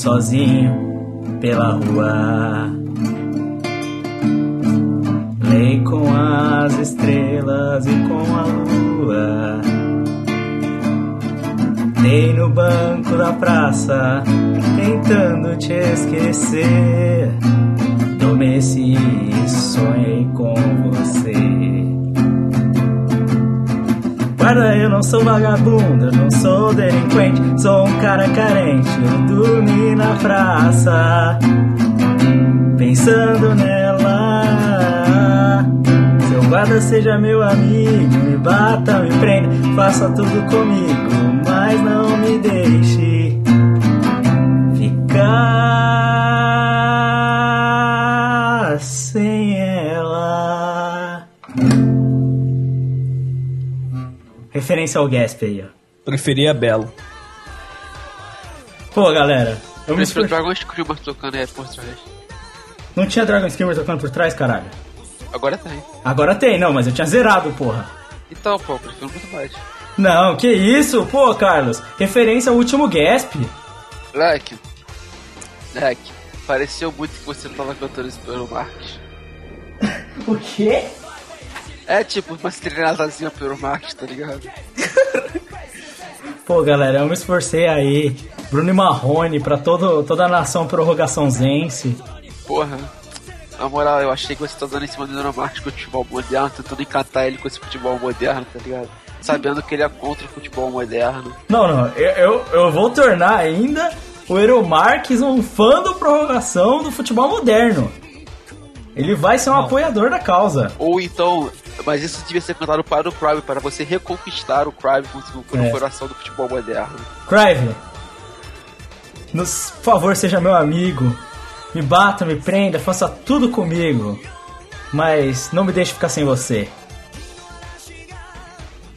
Sozinho tudo comigo, mas não me deixe ficar sem ela. Referência ao Gasp aí, ó. Preferia Belo. Pô, galera, eu me esfor... Dragon Screamer tocando aí por trás. Não tinha Dragon Screamer tocando por trás, caralho? Agora tem. Agora tem, não, mas eu tinha zerado, porra. Então, pô, eu prefiro muito mais. Não, que isso? Pô, Carlos, referência ao último Gasp. Leque. Leque. Pareceu muito que você tava cantando isso pelo Marques. O quê? É tipo uma treinadazinha pelo Marques, tá ligado? Pô, galera, eu me esforcei aí. Bruno e Marrone pra todo, toda a nação prorrogaçãozense. Porra. Na moral, eu achei que você tá dando em cima do Marques com o futebol moderno, tentando encantar ele com esse futebol moderno, tá ligado? Sabendo que ele é contra o futebol moderno. Não, não, eu, eu, eu vou tornar ainda o Eero Marques um fã do prorrogação do futebol moderno. Ele vai ser um apoiador da causa. Ou então, mas isso devia ser cantado para o Crime, para você reconquistar o com com É. coração do futebol moderno. Crive, nos por favor, seja meu amigo. Me bata, me prenda, faça tudo comigo. Mas não me deixe ficar sem você.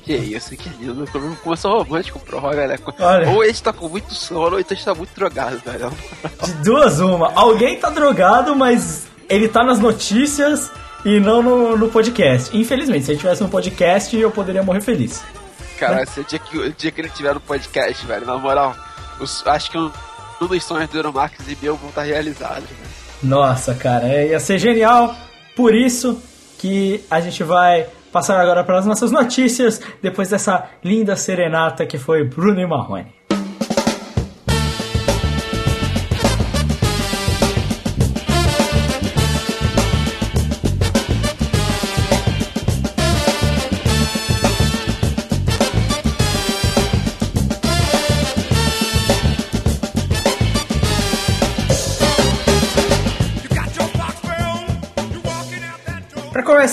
Que isso, que lindo. Começou romântico, prorroga, né? Olha. Ou ele tá com muito sono, ou então ele tá muito drogado, velho. De duas, uma. Alguém tá drogado, mas ele tá nas notícias e não no, no podcast. Infelizmente, se ele tivesse no podcast, eu poderia morrer feliz. Cara, esse dia que, o dia que ele tiver no podcast, velho, na moral, os- acho que um, um dos sonhos do Euro Marques e meu vão estar realizados, velho. Nossa, cara, é- ia ser genial. Por isso que a gente vai passar agora para as nossas notícias, depois dessa linda serenata que foi Bruno e Marrone.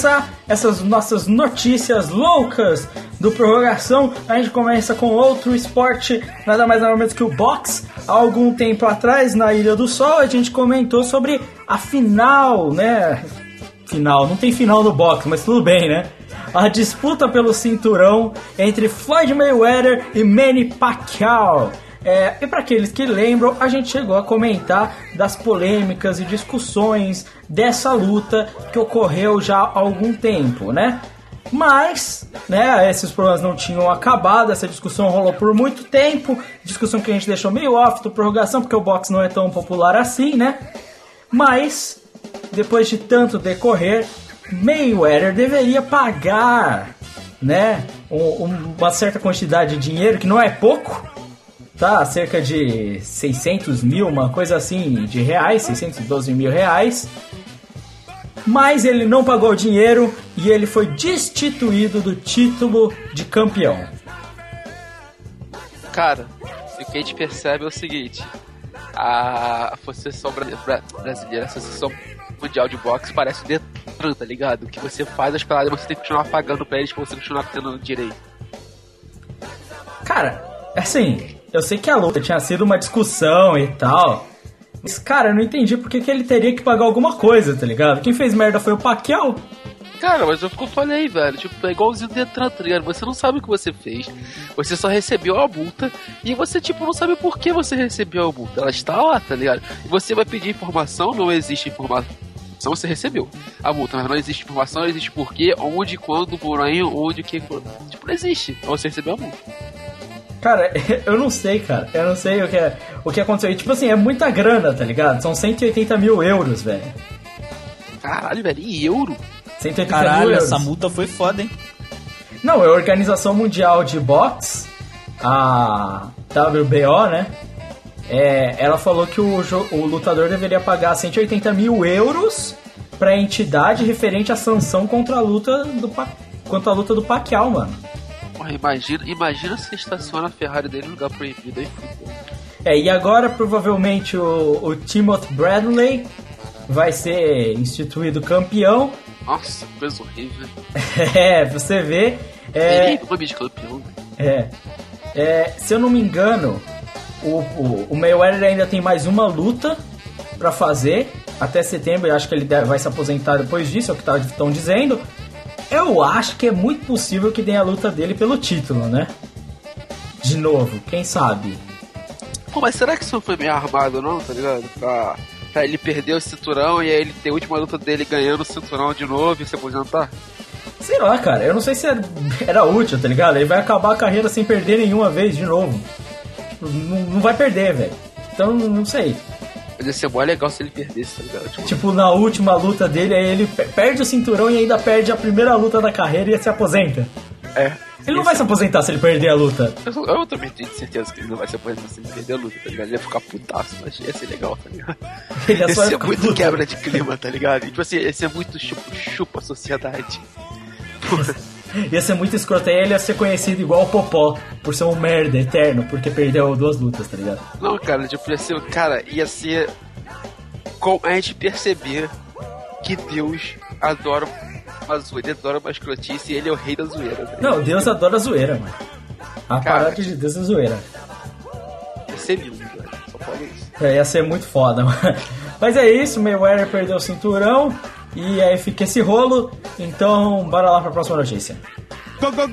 Começar essas nossas notícias loucas do prorrogação, a gente começa com outro esporte, nada mais nada menos que o boxe. Há algum tempo atrás, na Ilha do Sol, a gente comentou sobre a final, né? Final, não tem final no boxe, mas tudo bem, né? A disputa pelo cinturão entre Floyd Mayweather e Manny Pacquiao. É, e para aqueles que lembram, a gente chegou a comentar das polêmicas e discussões dessa luta que ocorreu já há algum tempo, né? Mas, né, esses problemas não tinham acabado, essa discussão rolou por muito tempo, discussão que a gente deixou meio off do prorrogação, porque o boxe não é tão popular assim, né? Mas, depois de tanto decorrer, Mayweather deveria pagar, né, um, uma certa quantidade de dinheiro, que não é pouco, tá? Cerca de 600 mil, uma coisa assim, de reais, 612 mil reais mas ele não pagou o dinheiro e ele foi destituído do título de campeão. Cara, o que a gente percebe é o seguinte: a Associação Brasileira, a Associação Mundial de Boxe parece o Detran, tá ligado? Que você faz as paradas você tem que continuar pagando pra eles pra você continuar tendo direito. Cara, assim, eu sei que a luta tinha sido uma discussão e tal, mas, cara, eu não entendi por que, ele teria que pagar alguma coisa, tá ligado? Quem fez merda foi o Pacquiao. Cara, mas eu fico falei, velho, tipo, é igualzinho Detran, tá ligado? Você não sabe o que você fez, você só recebeu a multa e você, tipo, não sabe por que você recebeu a multa. Ela está lá, tá ligado? E você vai pedir informação, não existe informação você recebeu a multa, mas não existe informação, não existe porquê, onde, quando, porém, onde, que. Tipo, não existe. Então você recebeu a multa. Cara, eu não sei, cara. Eu não sei o que, é, o que aconteceu. E, tipo assim, é muita grana, tá ligado? São 180 mil euros, velho. Caralho, velho, e euro? 180 Caralho, mil euros. essa multa foi foda, hein? Não, é a Organização Mundial de Boxe, a WBO, né? É, ela falou que o, o lutador deveria pagar 180 mil euros pra entidade referente à sanção contra a luta do, contra a luta do Pacquiao, mano. Porra, imagina, imagina se estaciona a Ferrari dele no lugar proibido aí, É, e agora provavelmente o, o Timothy Bradley vai ser instituído campeão. Nossa, coisa horrível. é, você vê. É, nome de campeão. É, é, se eu não me engano, o, o, o Mayweather ainda tem mais uma luta para fazer até setembro. Eu acho que ele vai se aposentar depois disso, é o que estão dizendo. Eu acho que é muito possível que dê a luta dele pelo título, né? De novo, quem sabe? Pô, mas será que isso foi meio armado, não, tá ligado? Pra, pra ele perder o cinturão e aí ele ter a última luta dele ganhando o cinturão de novo e se aposentar? Sei lá, cara, eu não sei se era, era útil, tá ligado? Ele vai acabar a carreira sem perder nenhuma vez de novo. Não, não vai perder, velho. Então, não sei. Mas ia ser mó legal se ele perdesse, tá ligado? Tipo, tipo, na última luta dele, aí ele perde o cinturão e ainda perde a primeira luta da carreira e se aposenta. É. Ele não vai se aposentar se ele perder a luta. Eu, eu, também tenho certeza que ele não vai se aposentar se ele perder a luta, tá ligado? Ele ia ficar putaço, mas ia ser legal, tá ligado? Ele ia, ser muito quebra de clima, tá ligado? E, tipo assim, ia ser muito chupa, chupa a sociedade. Porra. Ia ser muito escroto. Aí ele ia ser conhecido igual o Popó, por ser um merda eterno, porque perdeu duas lutas, tá ligado? Não, cara, tipo, ia ser. Cara, ia ser. Com a gente perceber que Deus adora uma zoeira, ele adora uma escrotice e ele é o rei da zoeira. Tá Não, Deus adora zoeira, mano. A cara, parada de Deus é zoeira. Ia ser lindo, velho. Só falo isso. É, ia ser muito foda, mano. Mas é isso, Mayweather perdeu o cinturão. E aí fica esse rolo. Então, bora lá pra próxima notícia. Gol, gol,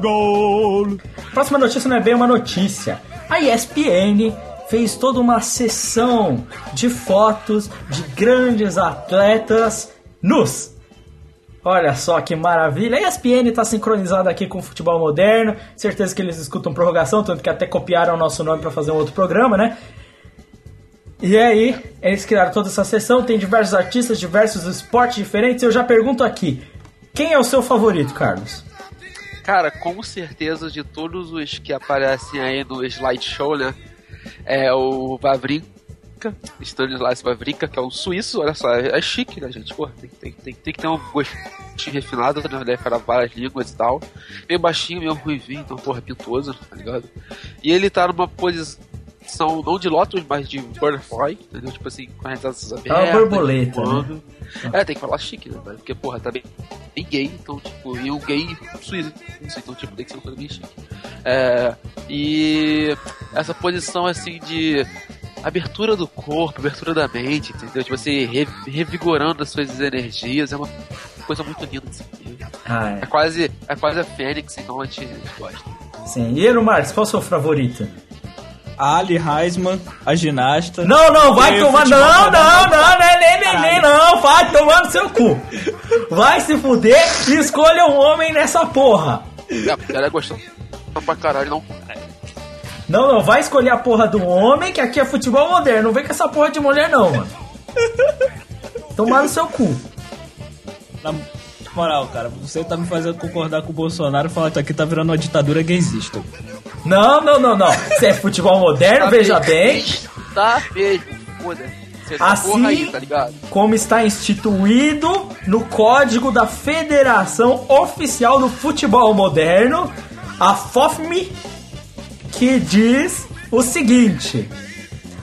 gol. Próxima notícia não é bem uma notícia. A ESPN fez toda uma sessão de fotos de grandes atletas nus Olha só que maravilha. A ESPN está sincronizada aqui com o futebol moderno. Certeza que eles escutam prorrogação, tanto que até copiaram o nosso nome para fazer um outro programa, né? E aí, eles criaram toda essa sessão, tem diversos artistas, diversos esportes diferentes. Eu já pergunto aqui, quem é o seu favorito, Carlos? Cara, com certeza de todos os que aparecem aí no slideshow, né? É o Vavrinka, Stanislas Wawrinka, que é um suíço, olha só, é, chique, né, gente? Tem, tem, tem, tem que ter um gostinho refinado, né? Falar várias línguas e tal. Meio baixinho, meio ruivinho, então, porra, pintoso, tá ligado? E ele tá numa posição, não de Lotus, mas de Butterfly, entendeu? Tipo assim, com as asas abertas. É uma borboleta, né? É, tem que falar chique, né? Porque, porra, tá bem, bem gay, então, tipo, e um gay suíço, então, tipo, tem que ser uma coisa bem chique. É, e essa posição, assim, de abertura do corpo, abertura da mente, entendeu? Tipo assim, revigorando as suas energias, é uma coisa muito linda assim. Ah, é. é. quase, é quase a Fênix, então a gente gosta. Sim. E Eero Marques, qual é o seu favorito? a Ali Heisman, a ginasta. Não, não, vai tomar. futebol Não, não, moderno. não, não, nem, nem, nem, não, vai tomar no seu cu. Vai se fuder e escolha um homem nessa porra. É, ela é gostosa pra caralho, não. Não, não, vai escolher a porra do homem, que aqui é futebol moderno. Não vem com essa porra de mulher, não, mano. Tomar no seu cu. Na moral, cara, você tá me fazendo concordar com o Bolsonaro e falar que aqui tá virando uma ditadura gaysista. Não, não, não, não. Se é futebol moderno, Tá veja bem. Tá mesmo, foda-se. Essa Assim- aí, tá ligado? como está instituído no Código da Federação Oficial do Futebol Moderno, a FOFME, que diz o seguinte: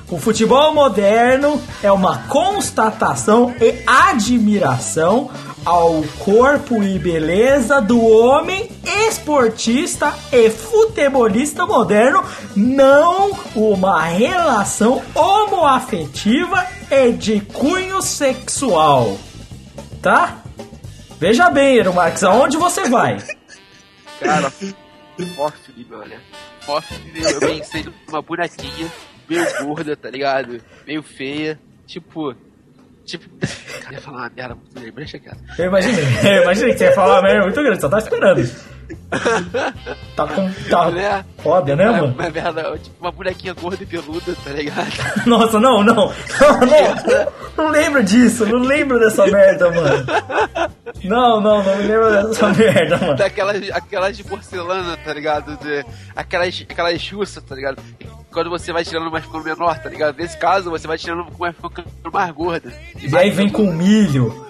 o futebol moderno é uma constatação e admiração ao corpo e beleza do homem esportista e futebolista moderno, não uma relação homoafetiva e de cunho sexual. Tá? Veja bem, Eero Marques, aonde você vai? Cara, Fófile, olha. Fófile, eu pensei numa bonequinha, meio gorda, tá ligado? Meio feia. Tipo. Tipo. Eu ia falar uma merda muito grande, deixa quieto. Eu imaginei, eu imaginei que você ia falar uma merda muito grande, só tá esperando. Tá com. Tá Né? foda, né, É mano? uma merda, tipo uma bonequinha gorda e peluda, tá ligado? Nossa, não, não. Não, não. Não lembro disso, não lembro dessa merda, mano. Não, não, não me lembro dessa merda, mano. Daquelas aquelas de porcelana, tá ligado? De, aquelas, aquelas chuças, tá ligado? Quando você vai tirando mais ficando menor, tá ligado? Nesse caso, você vai tirando vai ficando mais gorda. E aí vem com milho.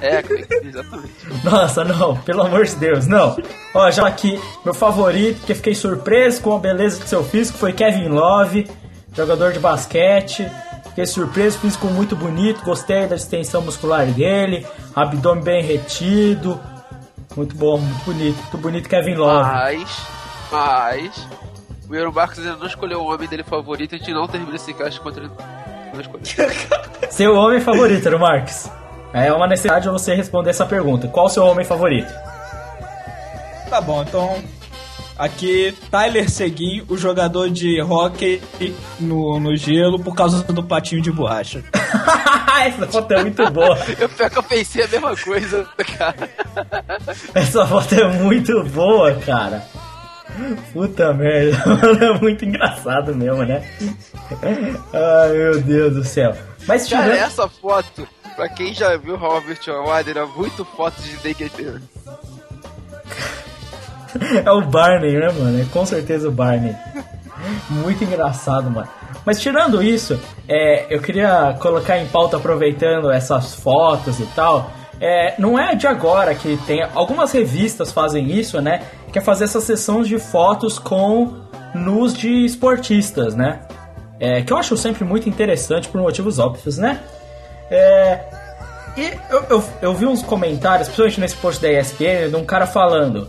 É, exatamente. Nossa, não, pelo amor de Deus, não. Ó, já aqui, meu favorito, que fiquei surpreso com a beleza do seu físico, foi Kevin Love, jogador de basquete. Fiquei surpreso, físico muito bonito, gostei da extensão muscular dele, abdômen bem retido. Muito bom, muito bonito, muito bonito Kevin Love. Mas, mas, o Eero Marcos ainda não escolheu o homem dele favorito, a gente não termina esse cast contra escolheu. Seu homem favorito, Eero Marques? É uma necessidade você responder essa pergunta. Qual o seu homem favorito? Tá bom, então. Aqui, Tyler Seguin, o jogador de hockey no, no gelo por causa do patinho de borracha. Essa foto é muito boa. Eu, pior que eu pensei a mesma coisa, cara. Essa foto é muito boa, cara. Puta merda, mano, é muito engraçado mesmo, né? Ai, meu Deus do céu. Mas Cara, tirando... essa foto, pra quem já viu Robert Award, era muito foto de Naked É o Barney, né, mano? É com certeza o Barney. Muito engraçado, mano. Mas tirando isso, é, eu queria colocar em pauta, aproveitando essas fotos e tal. É, não é de agora que tem. Algumas revistas fazem isso, né? Que é fazer essas sessões de fotos com nus de esportistas, né? É, que eu acho sempre muito interessante por motivos óbvios, né? É, e eu, eu, eu vi uns comentários, principalmente nesse post da ESPN, de um cara falando.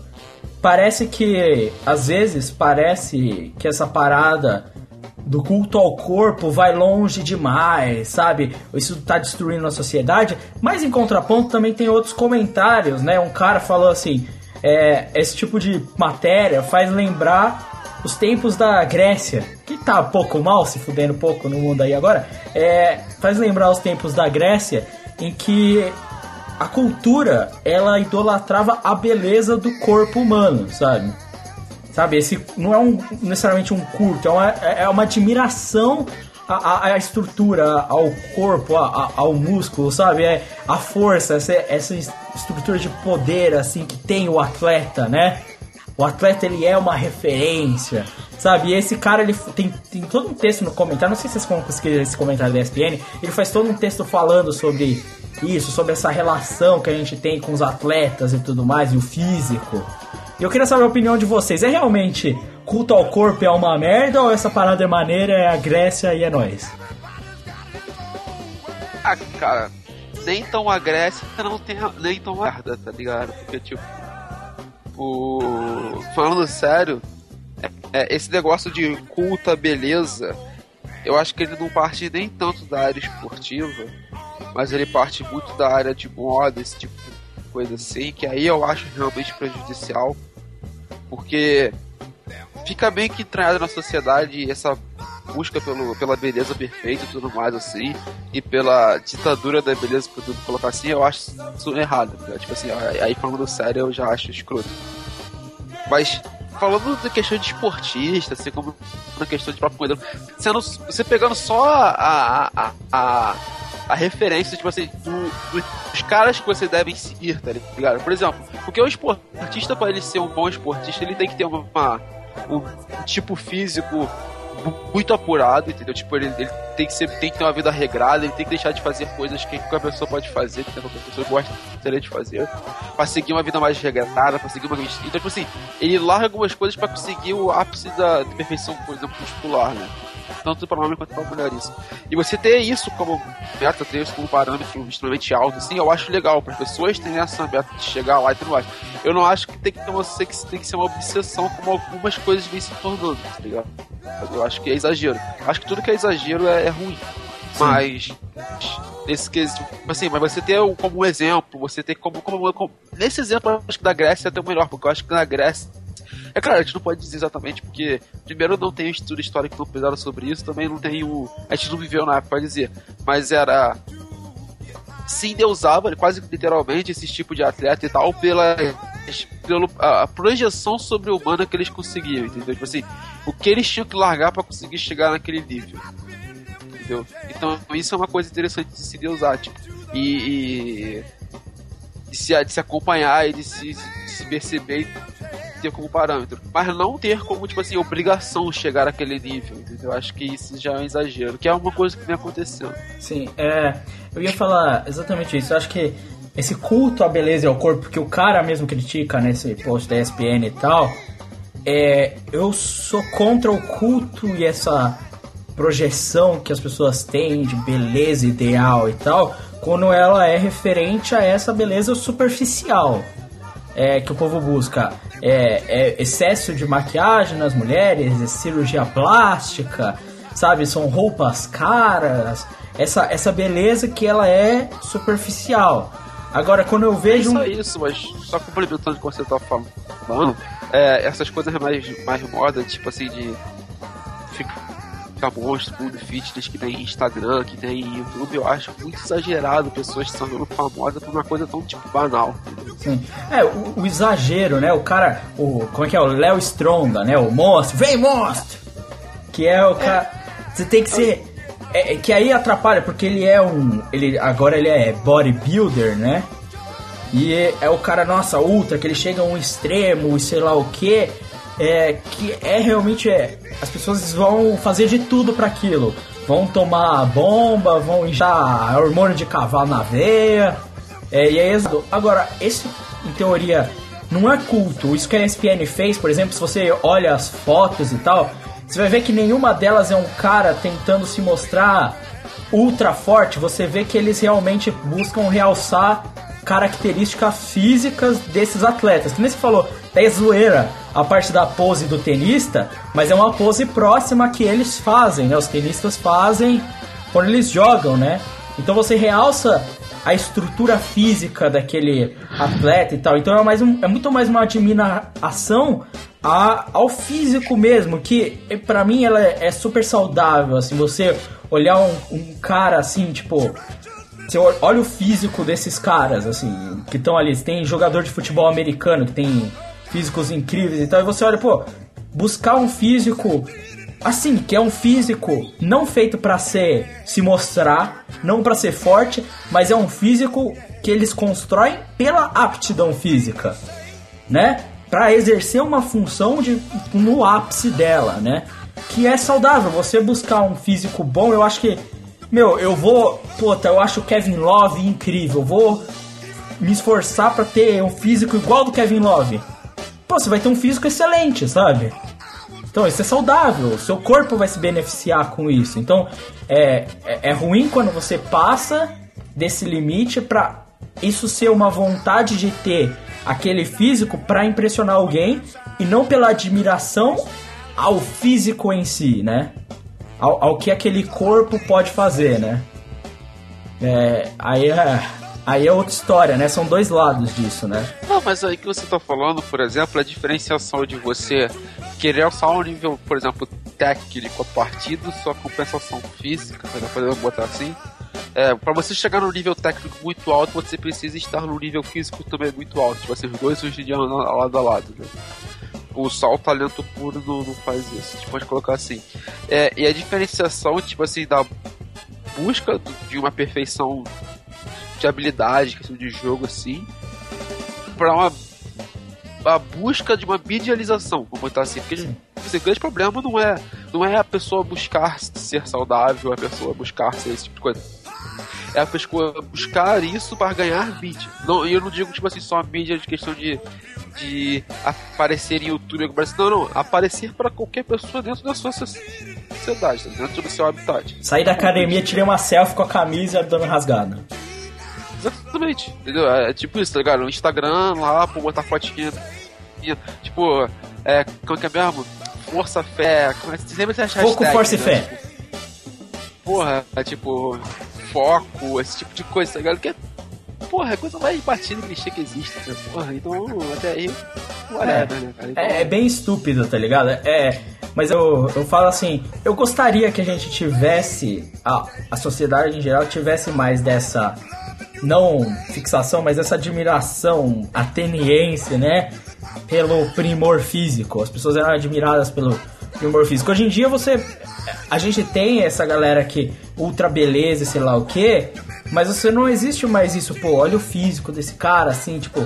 Parece que, às vezes, parece que essa parada do culto ao corpo vai longe demais, sabe? Isso tá destruindo a sociedade. Mas, em contraponto, também tem outros comentários, né? Um cara falou assim: é, esse tipo de matéria faz lembrar os tempos da Grécia, que tá pouco mal, se fudendo pouco no mundo aí agora, é, faz lembrar os tempos da Grécia em que a cultura ela idolatrava a beleza do corpo humano, sabe? Sabe, esse não é um, necessariamente um culto, é uma, é uma admiração à, à- à estrutura, ao corpo, a- ao músculo, sabe? É a força, essa, essa estrutura de poder assim que tem o atleta, né? O atleta ele é uma referência, sabe? E esse cara ele tem, tem todo um texto no comentário, não sei se vocês vão conseguir esse comentário da ESPN, ele faz todo um texto falando sobre isso, sobre essa relação que a gente tem com os atletas e tudo mais, e o físico. Eu queria saber a opinião de vocês. É realmente culto ao corpo é uma merda ou essa parada é maneira, é a Grécia e é nós? Ah, cara, nem tão a Grécia não tem nem tão merda, tá ligado? Porque, tipo, o. Falando sério, é- é, esse negócio de culta beleza, eu acho que ele não parte nem tanto da área esportiva, mas ele parte muito da área de moda, esse tipo de coisa assim, que aí eu acho realmente prejudicial, porque fica bem que entranhado na sociedade essa busca pelo, pela beleza perfeita e tudo mais assim, e pela ditadura da beleza, por tudo colocar assim, eu acho isso errado. Né? Tipo assim, aí falando sério, eu já acho escroto. Mas falando da questão de esportista, assim como na questão de próprio modelo, sendo, você pegando só a, a, a, a referência, tipo assim, do, dos caras que você deve seguir, tá ligado? Por exemplo, porque o esportista, para ele ser um bom esportista, ele tem que ter uma, uma um tipo físico muito apurado, entendeu? Tipo, ele, ele, tem, que ser, tem que ter uma vida regrada, ele tem que deixar de fazer coisas que qualquer pessoa pode fazer, que qualquer pessoa gosta de fazer, pra seguir uma vida mais regrada, pra seguir uma vida. Então, tipo assim, ele larga algumas coisas pra conseguir o ápice da, da perfeição, por exemplo, muscular, né? Tanto para homem quanto para mulher isso. E você ter isso como meta, ter isso como parâmetro extremamente alto, assim, eu acho legal. Para as pessoas terem essa meta de chegar lá e tudo mais. Eu não acho que tem que ter uma, que tem que ser uma obsessão como algumas coisas vêm se tornando, tá ligado? Eu acho que é exagero. Acho que tudo que é exagero é, é ruim. Sim. Mas nesse quesito, assim, mas você ter como exemplo, você ter como, como, como, nesse exemplo, acho que da Grécia é até o melhor, porque eu acho que na Grécia é claro, a gente não pode dizer exatamente porque, primeiro, não tem um estudo histórico não pesado sobre isso, também não tem o. A gente não viveu na época, pode dizer. Mas era. Sim, Deus usava quase literalmente esse tipo de atleta e tal, pela, pela a projeção sobre-humana que eles conseguiam, entendeu? Tipo assim, o que eles tinham que largar para conseguir chegar naquele nível. Entendeu? Então, isso é uma coisa interessante de se usar, tipo. E, e de, se, de se acompanhar e de se, de se perceber ter como parâmetro, mas não ter como, tipo assim, obrigação chegar àquele nível, entendeu? Eu acho que isso já é um exagero, que é uma coisa que vem acontecendo. Sim, é. Eu ia falar exatamente isso. Eu acho que esse culto à beleza e ao corpo que o cara mesmo critica nesse post da ESPN e tal, é, eu sou contra o culto e essa projeção que as pessoas têm de beleza ideal e tal, quando ela é referente a essa beleza superficial é, que o povo busca é, é, excesso de maquiagem nas mulheres, é cirurgia plástica, sabe? São roupas caras, essa, essa beleza que ela é superficial. Agora, quando eu vejo. É só isso, mas só complementando o que você tá falando, é, essas coisas mais, mais moda, tipo assim, de monstro, mundo fitness que tem Instagram, que tem YouTube, eu acho muito exagerado pessoas sendo famosas por uma coisa tão tipo banal. Sim. É, o, o, exagero, né? O cara, o como é que é? O Léo Stronda, né? O monstro, vem monstro! Que é o cara. Você tem que ser. É, é, que aí atrapalha, porque ele é um. Ele, agora ele é bodybuilder, né? E é, é o cara, nossa, ultra, que ele chega a um extremo e sei lá o que é, que é realmente é, as pessoas vão fazer de tudo para aquilo. Vão tomar bomba, vão injetar hormônio de cavalo na veia. É, e é isso. Agora, esse, em teoria, não é culto. Isso que a ESPN fez, por exemplo, se você olha as fotos e tal, você vai ver que nenhuma delas é um cara tentando se mostrar ultra forte. Você vê que eles realmente buscam realçar características físicas desses atletas. Que nem você falou, é zoeira a parte da pose do tenista, mas é uma pose próxima que eles fazem, né? Os tenistas fazem quando eles jogam, né? Então você realça a estrutura física daquele atleta e tal. Então é, mais um, é muito mais uma admiração a, ao físico mesmo, que para mim ela é, é, super saudável, assim, você olhar um, um cara assim, tipo, você olha o físico desses caras, assim, que estão ali. Tem jogador de futebol americano que tem físicos incríveis e tal. E você olha, pô, buscar um físico assim, que é um físico não feito para ser se mostrar, não para ser forte, mas é um físico que eles constroem pela aptidão física, né? Para exercer uma função de no ápice dela, né? Que é saudável. Você buscar um físico bom, eu acho que meu, eu vou, puta, eu acho o Kevin Love incrível. Vou me esforçar para ter um físico igual do Kevin Love pô, você vai ter um físico excelente, sabe? Então, isso é saudável, seu corpo vai se beneficiar com isso. Então, é, é, é ruim quando você passa desse limite para isso ser uma vontade de ter aquele físico para impressionar alguém e não pela admiração ao físico em si, né? Ao, ao que aquele corpo pode fazer, né? É, aí é, aí é outra história, né? São dois lados disso, né? Não, mas aí que você tá falando, por exemplo, a diferenciação de você querer alçar um nível, por exemplo, técnico a partir da sua compensação física, podemos botar assim. É, para você chegar no nível técnico muito alto, você precisa estar no nível físico também muito alto. Tipo assim, os dois hoje em dia lado a lado, né? O só o talento puro não, não faz isso. A gente pode colocar assim. É, e a diferenciação, tipo assim, da busca de uma perfeição de habilidade, questão de jogo, assim, para uma a busca de uma medialização, vamos botar assim, porque o grande problema não é, não é a pessoa buscar ser saudável, a pessoa buscar ser esse tipo de coisa. É a pessoa buscar isso para ganhar mídia. Não, eu não digo, tipo assim, só mídia de questão de, de aparecer em YouTube. Não, não. Aparecer para qualquer pessoa dentro da sua sociedade, dentro do seu habitat. Sair da academia, tirei uma selfie com a camisa e abdômen rasgado. Exatamente, entendeu? É, é tipo isso, tá ligado? No Instagram lá, pô, botar fotinha. Tipo, é, como é que é mesmo? Força, fé, como é que sempre você acha Pouco força né? e fé. Tipo, porra, é tipo, foco, esse tipo de coisa, tá ligado? Que é, porra, é coisa mais batida clichê que existe, né? Porra, então até aí, whatever, é, né, cara? Então, é, é, bem estúpido, tá ligado? É. Mas eu, eu falo assim, eu gostaria que a gente tivesse, a, a sociedade em geral tivesse mais dessa não fixação, mas essa admiração ateniense, né? Pelo primor físico. As pessoas eram admiradas pelo primor físico. Hoje em dia você. A gente tem essa galera que ultra beleza, sei lá o que, mas você não existe mais isso, pô, olha o físico desse cara, assim, tipo,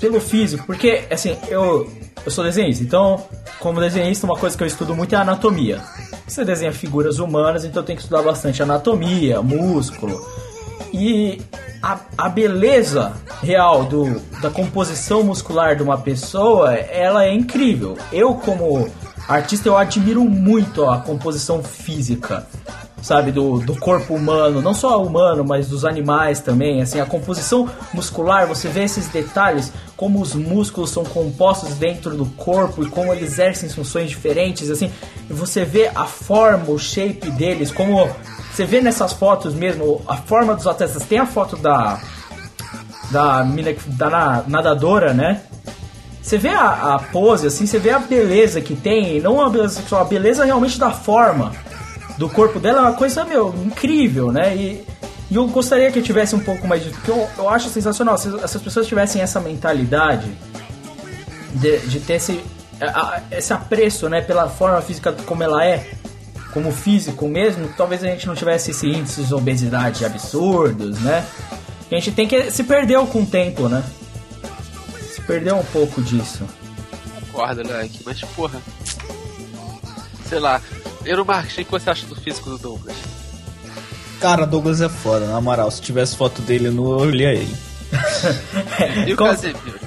pelo físico, porque assim, eu, eu sou desenhista, então, como desenhista, uma coisa que eu estudo muito é anatomia. Você desenha figuras humanas, então tem que estudar bastante anatomia, músculo. E a, a beleza real do, da composição muscular de uma pessoa, ela é incrível. Eu, como artista, eu admiro muito a composição física, sabe, do, do corpo humano, não só humano, mas dos animais também, assim, a composição muscular, você vê esses detalhes, como os músculos são compostos dentro do corpo e como eles exercem funções diferentes, assim, você vê a forma, o shape deles, como você vê nessas fotos mesmo a forma dos atletas. Tem a foto da da mina da nadadora, né? Você vê a, a, pose, assim, você vê a beleza que tem, não a beleza sexual, a beleza realmente da forma do corpo dela é uma coisa, meu, incrível, né? E, e eu gostaria que eu tivesse um pouco mais de. Porque eu, eu acho sensacional, se essas pessoas tivessem essa mentalidade de, de ter esse, a, esse apreço, né, pela forma física como ela é, como físico mesmo, talvez a gente não tivesse esse índice de obesidade absurdos, né? A gente tem que se perdeu com o tempo, né? Se perdeu um pouco disso. Concordo, Leque, mas porra. Sei lá, eu não marquei o que você acha do físico do Douglas. Cara, Douglas é foda, na moral. Se tivesse foto dele no, eu olhei ele. e o Casemiro?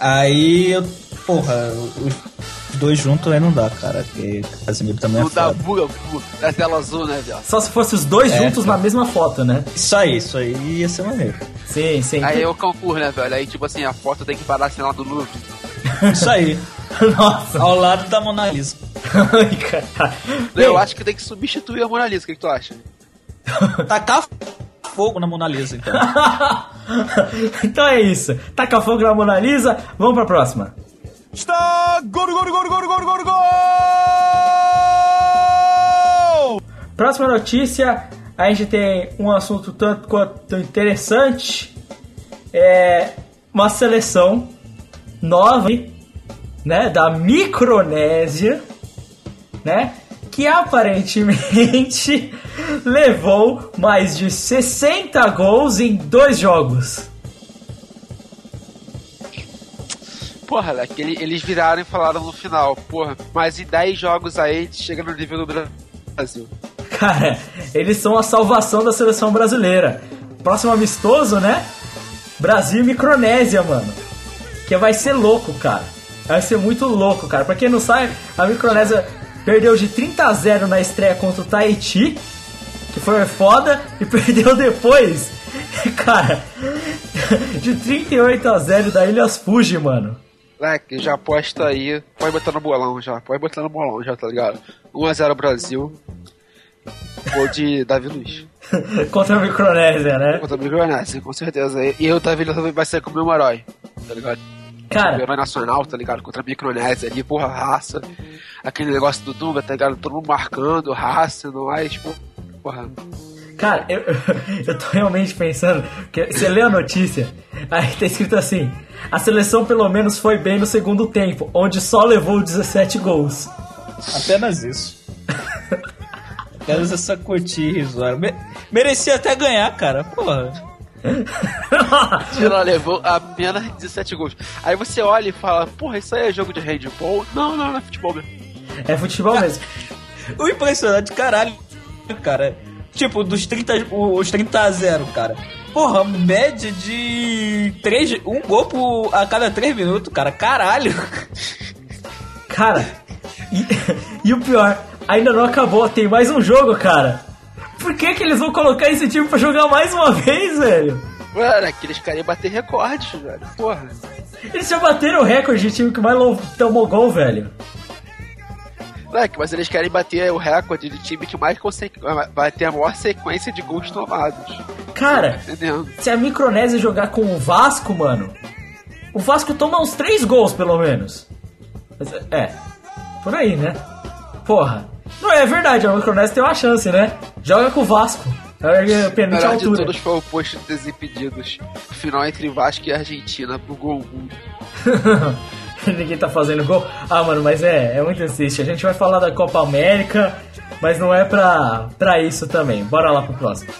Aí, eu, porra, dois juntos aí não dá, cara. Porque Casimiro também é o da buga, da tela azul, né, viado? Só se fosse os dois é, juntos na mesma foto, né? Isso aí, isso aí ia ser maneiro. Sim, sim. Aí eu concurso, né, velho? Aí, tipo assim, a foto tem que parar assim lá do Louvre. Isso aí. Nossa. Ao lado da Mona Lisa. Ai, cara. Eu acho que tem que substituir a Mona Lisa. O que, que tu acha? Tacar fogo na Mona Lisa, então. então é isso. Taca fogo na Mona Lisa. Vamos pra próxima. Está gol, gol, gol, gol, gol, gol, gol! Próxima notícia, a gente tem um assunto tanto quanto interessante. É uma seleção nova, né, da Micronésia, né, que aparentemente levou mais de 60 gols em dois jogos. Porra, Leque, eles viraram e falaram no final, porra, mas em 10 jogos aí a gente chega no nível do Brasil. Cara, eles são a salvação da seleção brasileira. Próximo amistoso, né? Brasil e Micronésia, mano. Que vai ser louco, cara. Vai ser muito louco, cara. Pra quem não sabe, a Micronésia perdeu de 30 a 0 na estreia contra o Tahiti, que foi foda, e perdeu depois, cara, de 38 a 0 da Ilhas Fuji, mano. Moleque, já aposta aí. Pode botar no bolão já. Pode botar no bolão já, tá ligado? 1x0 Brasil. Gol de Davi Luiz. Contra a Micronésia, né? Contra a Micronésia, com certeza. E eu tava vendo vai ser como meu herói, tá ligado? Cara, Meu herói nacional, tá ligado? Contra a Micronésia ali, porra, raça. Aquele negócio do Dunga, tá ligado? Todo mundo marcando, raça, não é? Tipo, porra. Cara, eu, eu tô realmente pensando que você lê a notícia, aí tá escrito assim: a seleção pelo menos foi bem no segundo tempo, onde só levou 17 gols. Apenas isso. Apenas essa cotia irrisória. Me- merecia até ganhar, cara. Porra. Ela levou apenas 17 gols. Aí você olha e fala, porra, isso aí é jogo de handball? Não, não, não é futebol mesmo. É futebol mesmo. O impressionante, caralho, cara. Tipo, dos 30, os 30 a 0, cara. Porra, média de 3, um gol por, a cada 3 minutos, cara. Caralho. Cara, e, e o pior, ainda não acabou, tem mais um jogo, cara. Por que, que eles vão colocar esse time pra jogar mais uma vez, velho? Mano, aqueles caras iam bater recordes, velho. Porra. Eles já bateram o recorde de time que mais tomou gol, velho. Moleque, mas eles querem bater o recorde de time que mais consegue. Vai ter a maior sequência de gols tomados. Cara, se a Micronésia jogar com o Vasco, mano, o Vasco toma uns 3 gols, pelo menos. Mas, É, por aí, né? Porra. Não, é verdade, a Micronésia tem uma chance, né? Joga com o Vasco. É O permite a melhor de altura. todos foi o post dos Desimpedidos. Final entre Vasco e Argentina pro gol 1. Ninguém tá fazendo gol. Ah, mano, mas é, é muito triste. A gente vai falar da Copa América, mas não é pra, pra isso também. Bora lá pro próximo.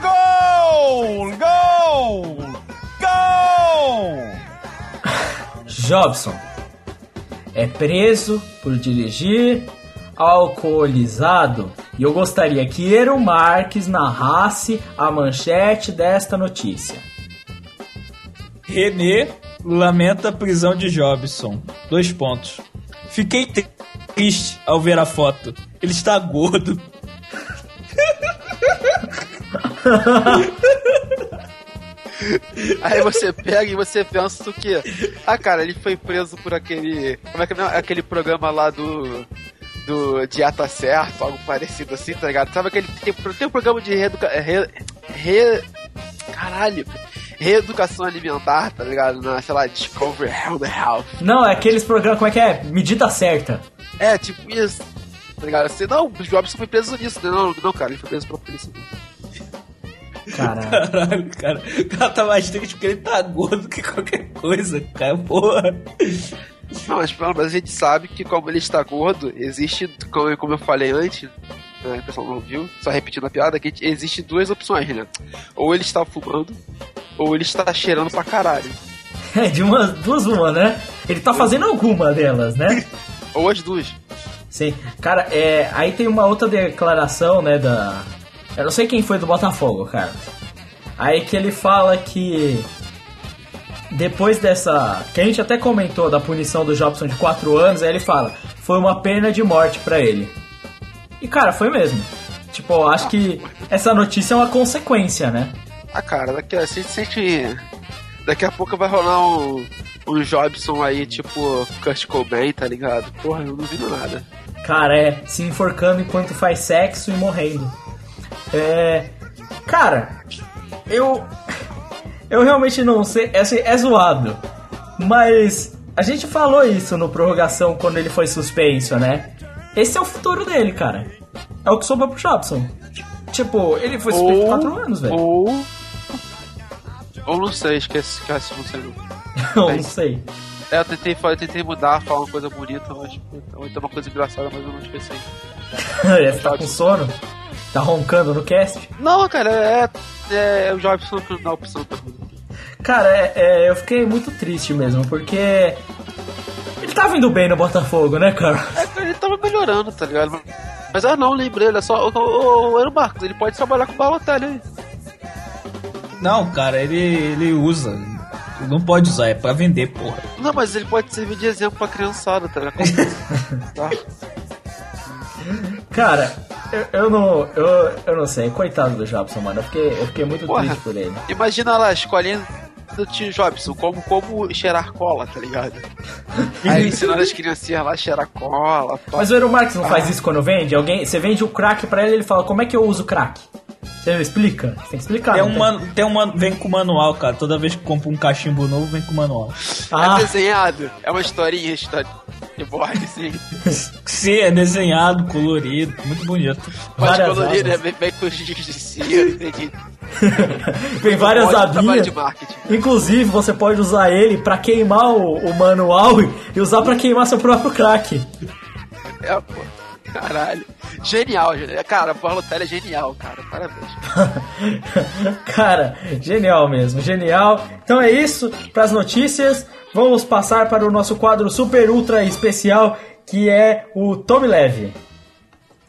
Gol! Gol! Gol! Jobson é preso por dirigir alcoolizado. E eu gostaria que Eero Marques narrasse a manchete desta notícia. René lamenta a prisão de Jobson. Dois pontos. Fiquei tri- triste ao ver a foto. Ele está gordo. Aí você pega e você pensa o quê? Ah, cara, ele foi preso por aquele. Como é que é aquele programa lá do. Do Dieta Certo, algo parecido assim, tá ligado? Sabe aquele. Tem, tem um programa de reeduca, re, re, Caralho! Reeducação alimentar, tá ligado? Na, sei lá, Discovery Health Health. Não, é aqueles programas, como é que é? Medida certa. É, tipo isso. Tá ligado? Assim, não, o Jobson foi preso nisso. né? Não, não, cara, ele foi preso pela polícia. Caralho. Caralho, cara. O cara tá mais triste porque ele tá gordo que qualquer coisa, cara. Porra. Não, mas pelo menos a gente sabe que como ele está gordo, existe, como, como eu falei antes, né, o pessoal não viu, só repetindo a piada, que existe duas opções, né? Ou ele está fumando, ou ele está cheirando pra caralho. É, de umas duas uma, né? Ele tá fazendo alguma delas, né? Ou as duas. Sim. Cara, é, aí tem uma outra declaração, né, da... Eu não sei quem foi do Botafogo, cara. Aí que ele fala que... Depois dessa... Que a gente até comentou da punição do Jobson de 4 anos, aí ele fala... Foi uma pena de morte pra ele. E, cara, foi mesmo. Tipo, acho que essa notícia é uma consequência, né? Ah, cara, daqui a, se, daqui a pouco vai rolar um, um Jobson aí, tipo Kurt Cobain, tá ligado? Porra, eu não duvido nada. Cara, é se enforcando enquanto faz sexo e morrendo. É. Cara, eu. Eu realmente não sei. É, assim, é zoado. Mas a gente falou isso no prorrogação quando ele foi suspenso, né? Esse é o futuro dele, cara. É o que sobrou pro Jobson. Tipo, ele foi suspenso por 4 anos, velho. Ou. Ou não sei, esquece, esquece, não sei não. Eu não sei. É, eu tentei, eu tentei mudar, falar uma coisa bonita, mas. Ou então uma coisa engraçada, mas eu não esqueci. Você tá com sono? Tá roncando no cast? Não, cara, é. É, é o Jobson dá opção pra mim. Cara, é, é, eu fiquei muito triste mesmo, porque. Ele tava indo bem no Botafogo, né, cara? É, ele tava melhorando, tá ligado? Mas ah não, lembrei, olha só, o, o, o, o Marcos, ele pode trabalhar com o Balotelli aí. Não, cara, ele, ele usa. Ele não pode usar, é pra vender, porra. Não, mas ele pode servir de exemplo pra criançada, tá ligado? tá? Cara, eu, eu não. Eu, eu não sei, coitado do Jobson, mano. Eu fiquei, eu fiquei muito Porra. triste por ele. Imagina lá, a escolinha do tio Jobson, como, como cheirar cola, tá ligado? Aí ensinando as criancinhas lá a cheirar cola. pá. Mas o Eero Marx não faz isso quando vende? Alguém, você vende o crack pra ele ele fala, como é que eu uso crack? Você explica? Você tem que explicar. Tem um, man, tem um man, vem com manual, cara. Toda vez que compra um cachimbo novo, vem com manual. Ah, É desenhado. É uma historinha, história de board, assim. Sim, é desenhado, colorido, muito bonito. Pode Várias colorir, né? abas. Vem, vem com giz de cera, entendi. Tem várias abinhas. de marketing. Inclusive, você pode usar ele pra queimar o, o manual e usar pra queimar seu próprio crack. É, pô. Caralho. Genial, genial. Cara, Tele é genial, cara. Parabéns. Cara, genial mesmo, genial. Então é isso para as notícias. Vamos passar para o nosso quadro super ultra especial que é o Tome Leve.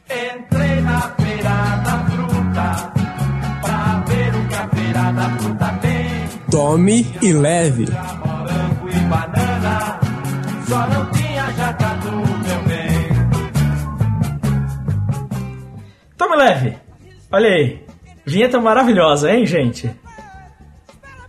Entrei na feira da fruta pra ver o que a feira da fruta tem. Tome e leve. Morango e banana, só não tinha Leve. Olha aí. Vinheta maravilhosa, hein, gente?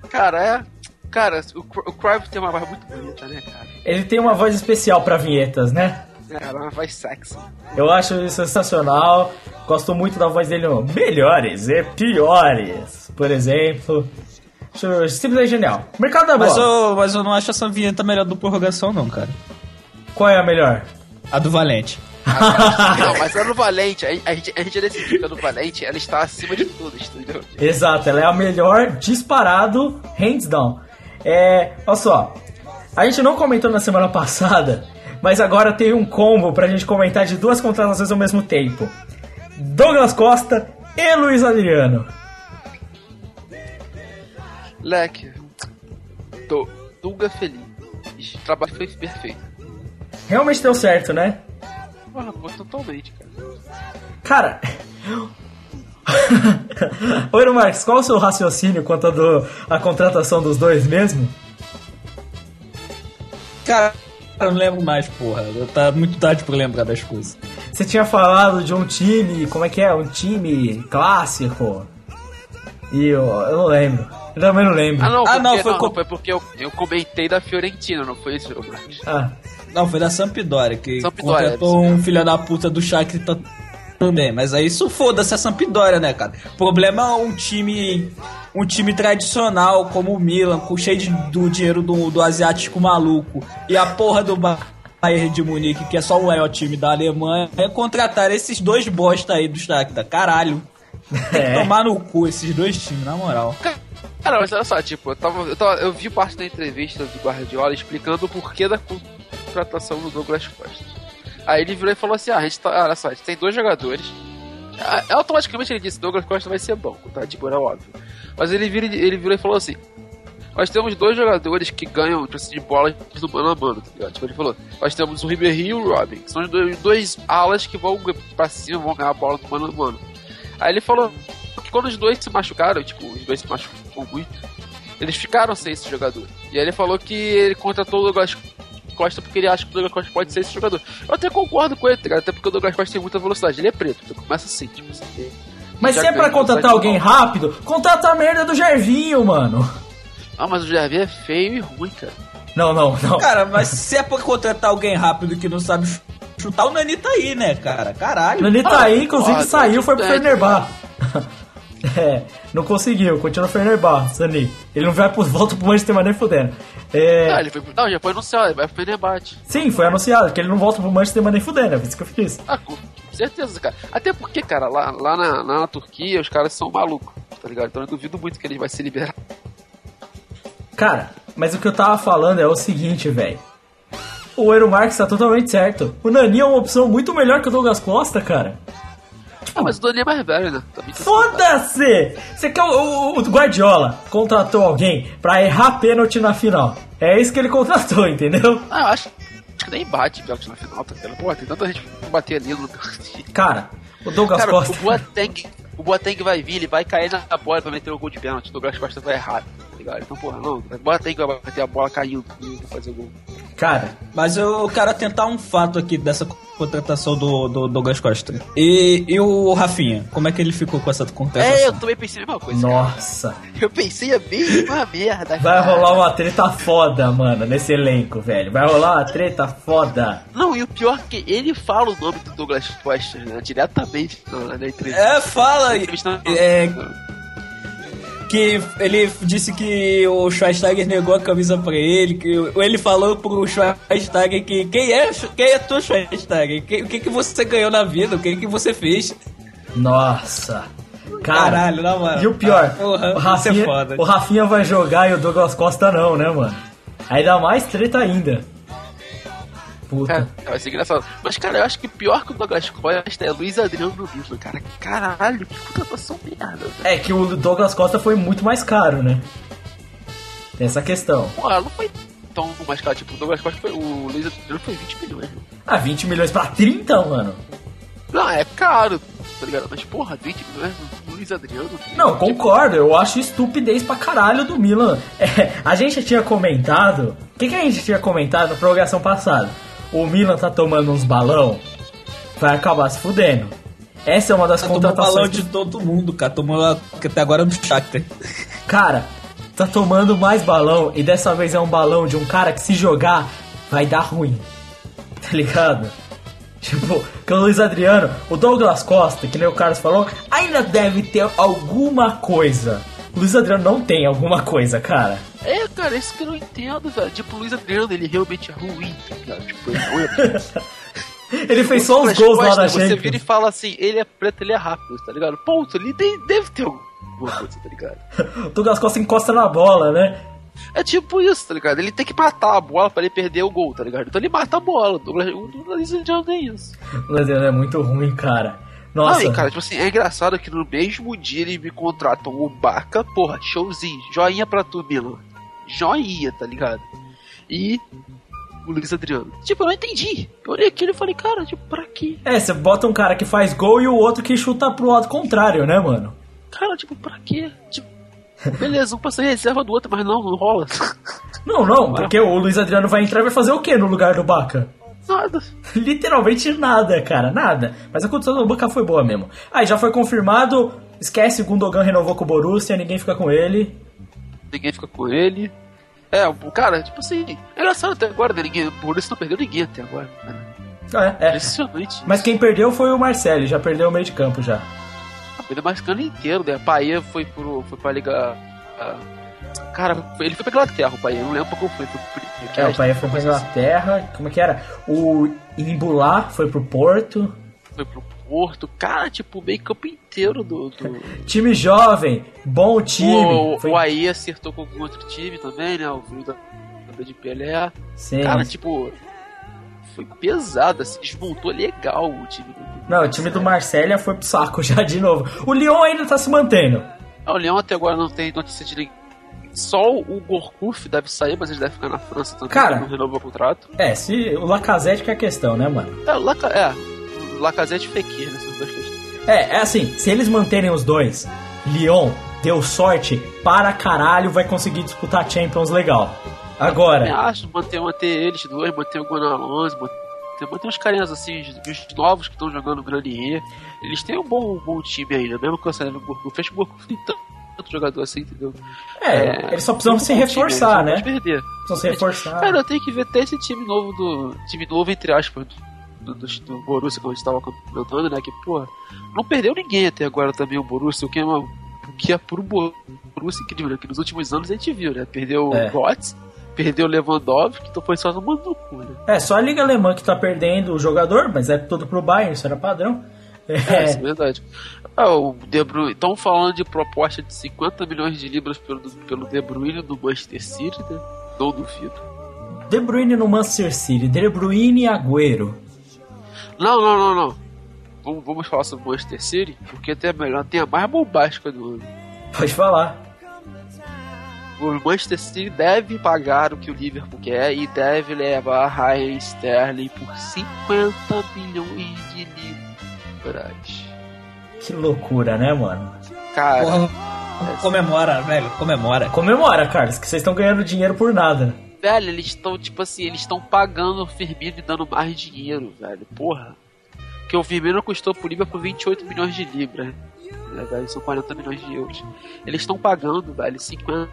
Cara, é. Cara, o, o Crive tem uma voz muito bonita, né, cara? Ele tem uma voz especial para vinhetas, né? É, ela é uma voz sexy. Eu acho isso sensacional. Gosto muito da voz dele no Melhores e Piores, por exemplo. Acho simplesmente genial. Mercado da Mas eu, mas eu não acho essa vinheta melhor do prorrogação, não, cara. Qual é a melhor? A do Valente. Não, mas a do Valente, a, a gente, a gente decidiu que a do Valente, ela está acima de tudo, entendeu? Exato, ela é a melhor disparado, hands down. É, olha só, a gente não comentou na semana passada, mas agora tem um combo pra gente comentar de duas contratações ao mesmo tempo. Douglas Costa e Luiz Adriano. Leque, tô Dunga feliz. Trabalho foi perfeito. Realmente deu certo, né? Porra, pô, totalmente, cara. Cara. Oi, Marcos, qual o seu raciocínio quanto a, do, a contratação dos dois mesmo? Cara, eu não lembro mais, porra. Tá muito tarde pra lembrar das coisas. Você tinha falado de um time, como é que é? Um time clássico. E eu, eu não lembro. Eu também não lembro. Ah, não, Ah, porque, não, não, foi não, com- foi porque eu, eu comentei da Fiorentina, não foi isso, Marcos? Ah, Não, foi da Sampdoria, que Sampdoria, contratou um filho da puta do Shakhtar também. Mas aí isso foda-se a Sampdoria, né, cara? Problema é um time... Um time tradicional como o Milan, com cheio de, do dinheiro do, do asiático maluco. E a porra do Bayern de Munique, que é só o maior time da Alemanha, é contratar esses dois bosta aí do Shakhtar. Caralho. Tem que É. tomar no cu esses dois times, na moral. Cara, mas olha só, tipo, eu, tava, eu, tava, eu vi parte da entrevista do Guardiola explicando o porquê da contratação do Douglas Costa. Aí ele virou e falou assim: ah, a gente tá, olha só, a gente tem dois jogadores. Ah, Automaticamente ele disse: Douglas Costa vai ser bom, tá? Tipo, era óbvio. Mas ele, vira, ele virou e falou assim: nós temos dois jogadores que ganham tipo, de bola no mano a mano, tá ligado? Tipo, ele falou: nós temos o Ribéry e o Robin, que são os dois, dois alas que vão pra cima, vão ganhar a bola do mano a mano. Aí ele falou que quando os dois se machucaram, tipo, os dois se machucam muito, eles ficaram sem esse jogador. E aí ele falou que ele contratou o Douglas Costa porque ele acha que o Douglas Costa pode ser esse jogador. Eu até concordo com ele, tá ligado? Até porque o Douglas Costa tem muita velocidade, ele é preto, então começa assim, tipo assim. mas se é pra contratar alguém rápido, contrata a merda do Gervinho, mano. Ah, mas o Javier é feio e ruim, cara. Não, não, não. Cara, mas se é pra contratar alguém rápido que não sabe ch- chutar, o Nani tá aí, né, cara? Caralho. Nani tá aí, inclusive Ah, saiu, foi pro tudo bem, Fenerbah. é, não conseguiu, continua no Fenerbah, Sani. Ele não vai pro, volta pro Manchester mas nem fudendo. É, Ah, ele foi, não, já foi anunciado, ele vai pro Fenerbahçe. sim, foi anunciado que ele não volta pro Manchester mas nem fudendo, é isso que eu fiz. Ah, com certeza, cara. Até porque, cara, lá, lá, na, na Turquia os caras são malucos, tá ligado? Então eu duvido muito que ele vai se liberar. Cara, mas o que eu tava falando é o seguinte, velho. O Eero Marques tá totalmente certo. O Nani é uma opção muito melhor que o Douglas Costa, cara. Ah, mas o Dani é mais velho, né? Foda-se! Você quer o, o- o Guardiola contratou alguém pra errar pênalti na final. É isso que ele contratou, entendeu? Ah, eu acho, acho que nem bate pênalti na final, tá ligado? Pô, tem tanta gente pra bater ali no Cara, o Douglas Cara, Costa. o Boateng, o Boateng vai vir, ele vai cair na bola pra meter o gol de pênalti, o Douglas Costa vai errar, tá ligado? Então, porra, não, o Boateng vai bater a bola vai fazer gol. Cara, Mas eu quero tentar um fato aqui dessa contratação do, do Douglas Costa. E, e o Rafinha, como é que ele ficou com essa contratação? É, eu também pensei a mesma coisa. cara. Nossa. Eu pensei a mesma merda. Vai cara. rolar uma treta foda, mano, nesse elenco, velho. Vai rolar uma treta foda. Não, e o pior é que ele fala o nome do Douglas Costa, né? Diretamente na, na entrevista. É, fala. Na entrevista. É, que ele disse que o Schweinsteiger negou a camisa pra ele, que ele falou pro Schweinsteiger que quem é, quem é tu, Schweinsteiger? O que, que você ganhou na vida? O que, que você fez? Nossa. Cara, Caralho, na moral. e o pior, Ah, porra, o, é Rafinha, foda. o Rafinha vai jogar e o Douglas Costa não, né, mano? Aí dá mais treta ainda. Puta. É, vai ser engraçado. Mas, cara, eu acho que pior que o Douglas Costa é Luiz Adriano no Milan, cara. Caralho, que contratação merda, velho. É que o Douglas Costa foi muito mais caro, né? Tem essa questão. Pô, não foi tão mais caro. Tipo, o Douglas Costa foi. O Luiz Adriano foi 20 milhões. né? Ah, 20 milhões pra 30, mano? Não, é caro, tá ligado? Mas, porra, 20 milhões Luiz Adriano. Não, concordo, eu acho estupidez pra caralho do Milan. É, a gente tinha comentado. O que, que a gente tinha comentado na prorrogação passada? O Milan tá tomando uns balão, vai acabar se fudendo. Essa é uma das Tá contratações. balão de todo mundo, cara. Tomou até agora é do Shakhtar. Cara, tá tomando mais balão e dessa vez é um balão de um cara que se jogar vai dar ruim. Tá ligado? Tipo, que o Luiz Adriano, o Douglas Costa, que nem o Carlos falou, ainda deve ter alguma coisa. O Luiz Adriano não tem alguma coisa, cara. É, cara, isso que eu não entendo, velho. Tipo, o Luiz Adriano, ele realmente é ruim, tá ligado? Tipo, ele não é Ele fez só os Douglas gols lá na Você Champions. vira e fala assim, ele é preto, ele é rápido, tá ligado? Ponto, ele deve ter alguma coisa, tá ligado? O Douglas Costa encosta na bola, né? É tipo isso, tá ligado? Ele tem que matar a bola pra ele perder o gol, tá ligado? Então ele mata a bola. O Douglas, Douglas Adriano tem isso. O Luiz Adriano é muito ruim, cara. Nossa, Não, e cara, tipo assim, é engraçado que no mesmo dia eles me contratam o Baca, porra, showzinho, joinha pra tu, Milan. Joinha, tá ligado? E o Luiz Adriano. Tipo, eu não entendi. Eu olhei aquilo e falei, cara, tipo, pra quê? é, você bota um cara que faz gol e o outro que chuta pro lado contrário, né, mano? Cara, tipo, pra quê? Tipo, beleza, um passa em reserva do outro, mas não, não rola. Não, não, porque o Luiz Adriano vai entrar e vai fazer o quê no lugar do Baca? Nada. Literalmente nada, cara, nada. Mas a condição do Baca foi boa mesmo. Aí já foi confirmado, esquece, o Gundogan renovou com o Borussia, ninguém fica com ele. Ninguém fica com ele. É, o cara, tipo assim, engraçado até agora, né? Ninguém, por isso não perdeu ninguém até agora. né? É, é. Impressionante. Mas quem perdeu foi o Marcelo, já perdeu o meio de campo já. A Pedro Marcano inteiro, né? A Paia foi, pro, foi pra liga. ah, cara, ele foi pra Inglaterra, o Paia. Não lembro qual foi. Foi pro É, o Bahia foi pra Inglaterra, como é que era? O Imbulá foi pro Porto. Foi pro Porto. Cara, tipo, o meio campo inteiro do. do... Time jovem, bom time. o, Foi- o Aí acertou com algum outro time também, né? O filho da, da de Pelé. Sim. Cara, tipo. Foi pesado, assim, desmontou legal o time do. Não, o time do Marcélia foi pro saco já de novo. O Lyon ainda tá se mantendo. Ah, o Leão até agora não tem notícia de ninguém. Só o Gorkuf deve sair, mas ele deve ficar na França também. Cara. Não renovou o contrato. É, se o Lacazette que é a questão, né, mano? É, o Laca, é, Lacazette e Fekir, né? São duas questões. É, é assim, se eles manterem os dois, Lyon deu sorte para caralho, vai conseguir disputar Champions legal. Eu Agora, acho, manter, manter eles dois, manter o Gonalons, manter, manter uns carinhas assim, os os novos que estão jogando o Granier. Eles têm um bom, um bom time ainda, mesmo com a saída do Gorkuf. Acho que o tem tanto, jogador assim, entendeu? é, eles só precisam se time, reforçar, eles né? podem perder. Precisam se reforçar. Cara, eu tenho que ver até esse time novo do. Time novo, entre aspas, do, do, do Borussia, como a gente tava comentando, né? Que, porra, não perdeu ninguém até agora também o Borussia, o que é uma. Que é pro Borussia incrível, né? Que nos últimos anos a gente viu, né? Perdeu É. o Götze, perdeu o Lewandowski, então foi só no cu, né? É, só a Liga Alemã que tá perdendo o jogador, mas é tudo pro Bayern, isso era padrão. É, isso é É, verdade. Ah, o De Bruyne. Estão falando de proposta de 50 milhões de libras pelo, pelo De Bruyne do Manchester City, né? Não duvido. De Bruyne no Manchester City, De Bruyne e Agüero. Não, não, não, não. Vamos, vamos falar sobre o Manchester City, porque tem a melhor, tem a mais bombástica do ano. Pode falar. O Manchester City deve pagar o que o Liverpool quer e deve levar Ryan Sterling por 50 milhões de libras. Que loucura, né, mano? Cara, Porra, comemora, velho, comemora. Comemora, Carlos, que vocês estão ganhando dinheiro por nada. Velho, eles estão, tipo assim, eles estão pagando o Firmino e dando mais dinheiro, velho. Porra. Porque o Firmino custou pro Liverpool 28 milhões de libras. Né, velho? São 40 milhões de euros. Eles estão pagando, velho, 50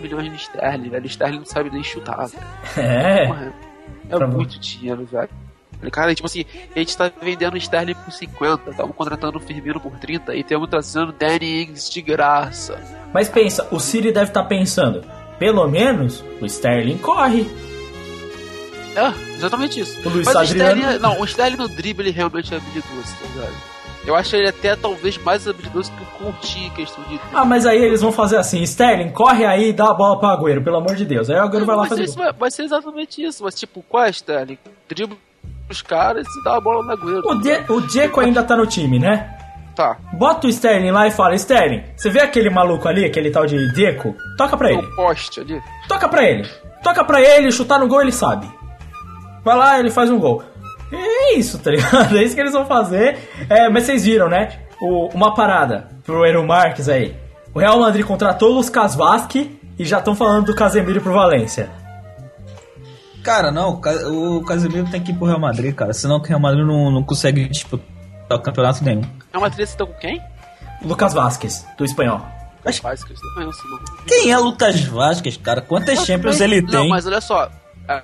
milhões de sterling, velho. O sterling não sabe nem chutar, velho. É. Porra, é Pra- muito dinheiro, velho. Cara, tipo assim, a gente tá vendendo Sterling por 50, estamos contratando o Firmino por 30 e temos trazendo Danny Ings de graça. Mas pensa, o City deve estar pensando, pelo menos o Sterling corre. É, exatamente isso. O Luiz Mas o Adriano- Sterling, não, o Sterling no drible ele realmente é habilidoso, tá ligado? Eu acho ele até talvez mais habilidoso que o Coutinho em questão de. Ah, mas aí eles vão fazer assim, Sterling, corre aí e dá a bola pro Agüero, pelo amor de Deus. Aí o Agüero vai lá fazer isso, vai, vai ser exatamente isso, mas tipo, qual é Sterling? Drible os caras e dá a bola na Agüero. O, De o Dzeko ainda tá no time, né? Tá, Bota o Sterling lá e fala, Sterling, você vê aquele maluco ali, aquele tal de Deco? Toca pra ele. o poste ali. Toca pra ele. Toca pra ele, chutar no gol ele sabe. Vai lá, ele faz um gol. É isso, tá ligado? É isso que eles vão fazer. É, mas vocês viram, né? O- uma parada pro Eru Marques aí. O Real Madrid contratou o Lucas Vasque e já estão falando do Casemiro pro Valência. Cara, não, o Ca- o Casemiro tem que ir pro Real Madrid, cara. Senão o Real Madrid não, não consegue disputar o campeonato nenhum. É uma tá com quem? Lucas Vasquez, do espanhol. Quem é Lucas Vasquez, cara? Quantas Champions ele tem? Não, mas olha só. a-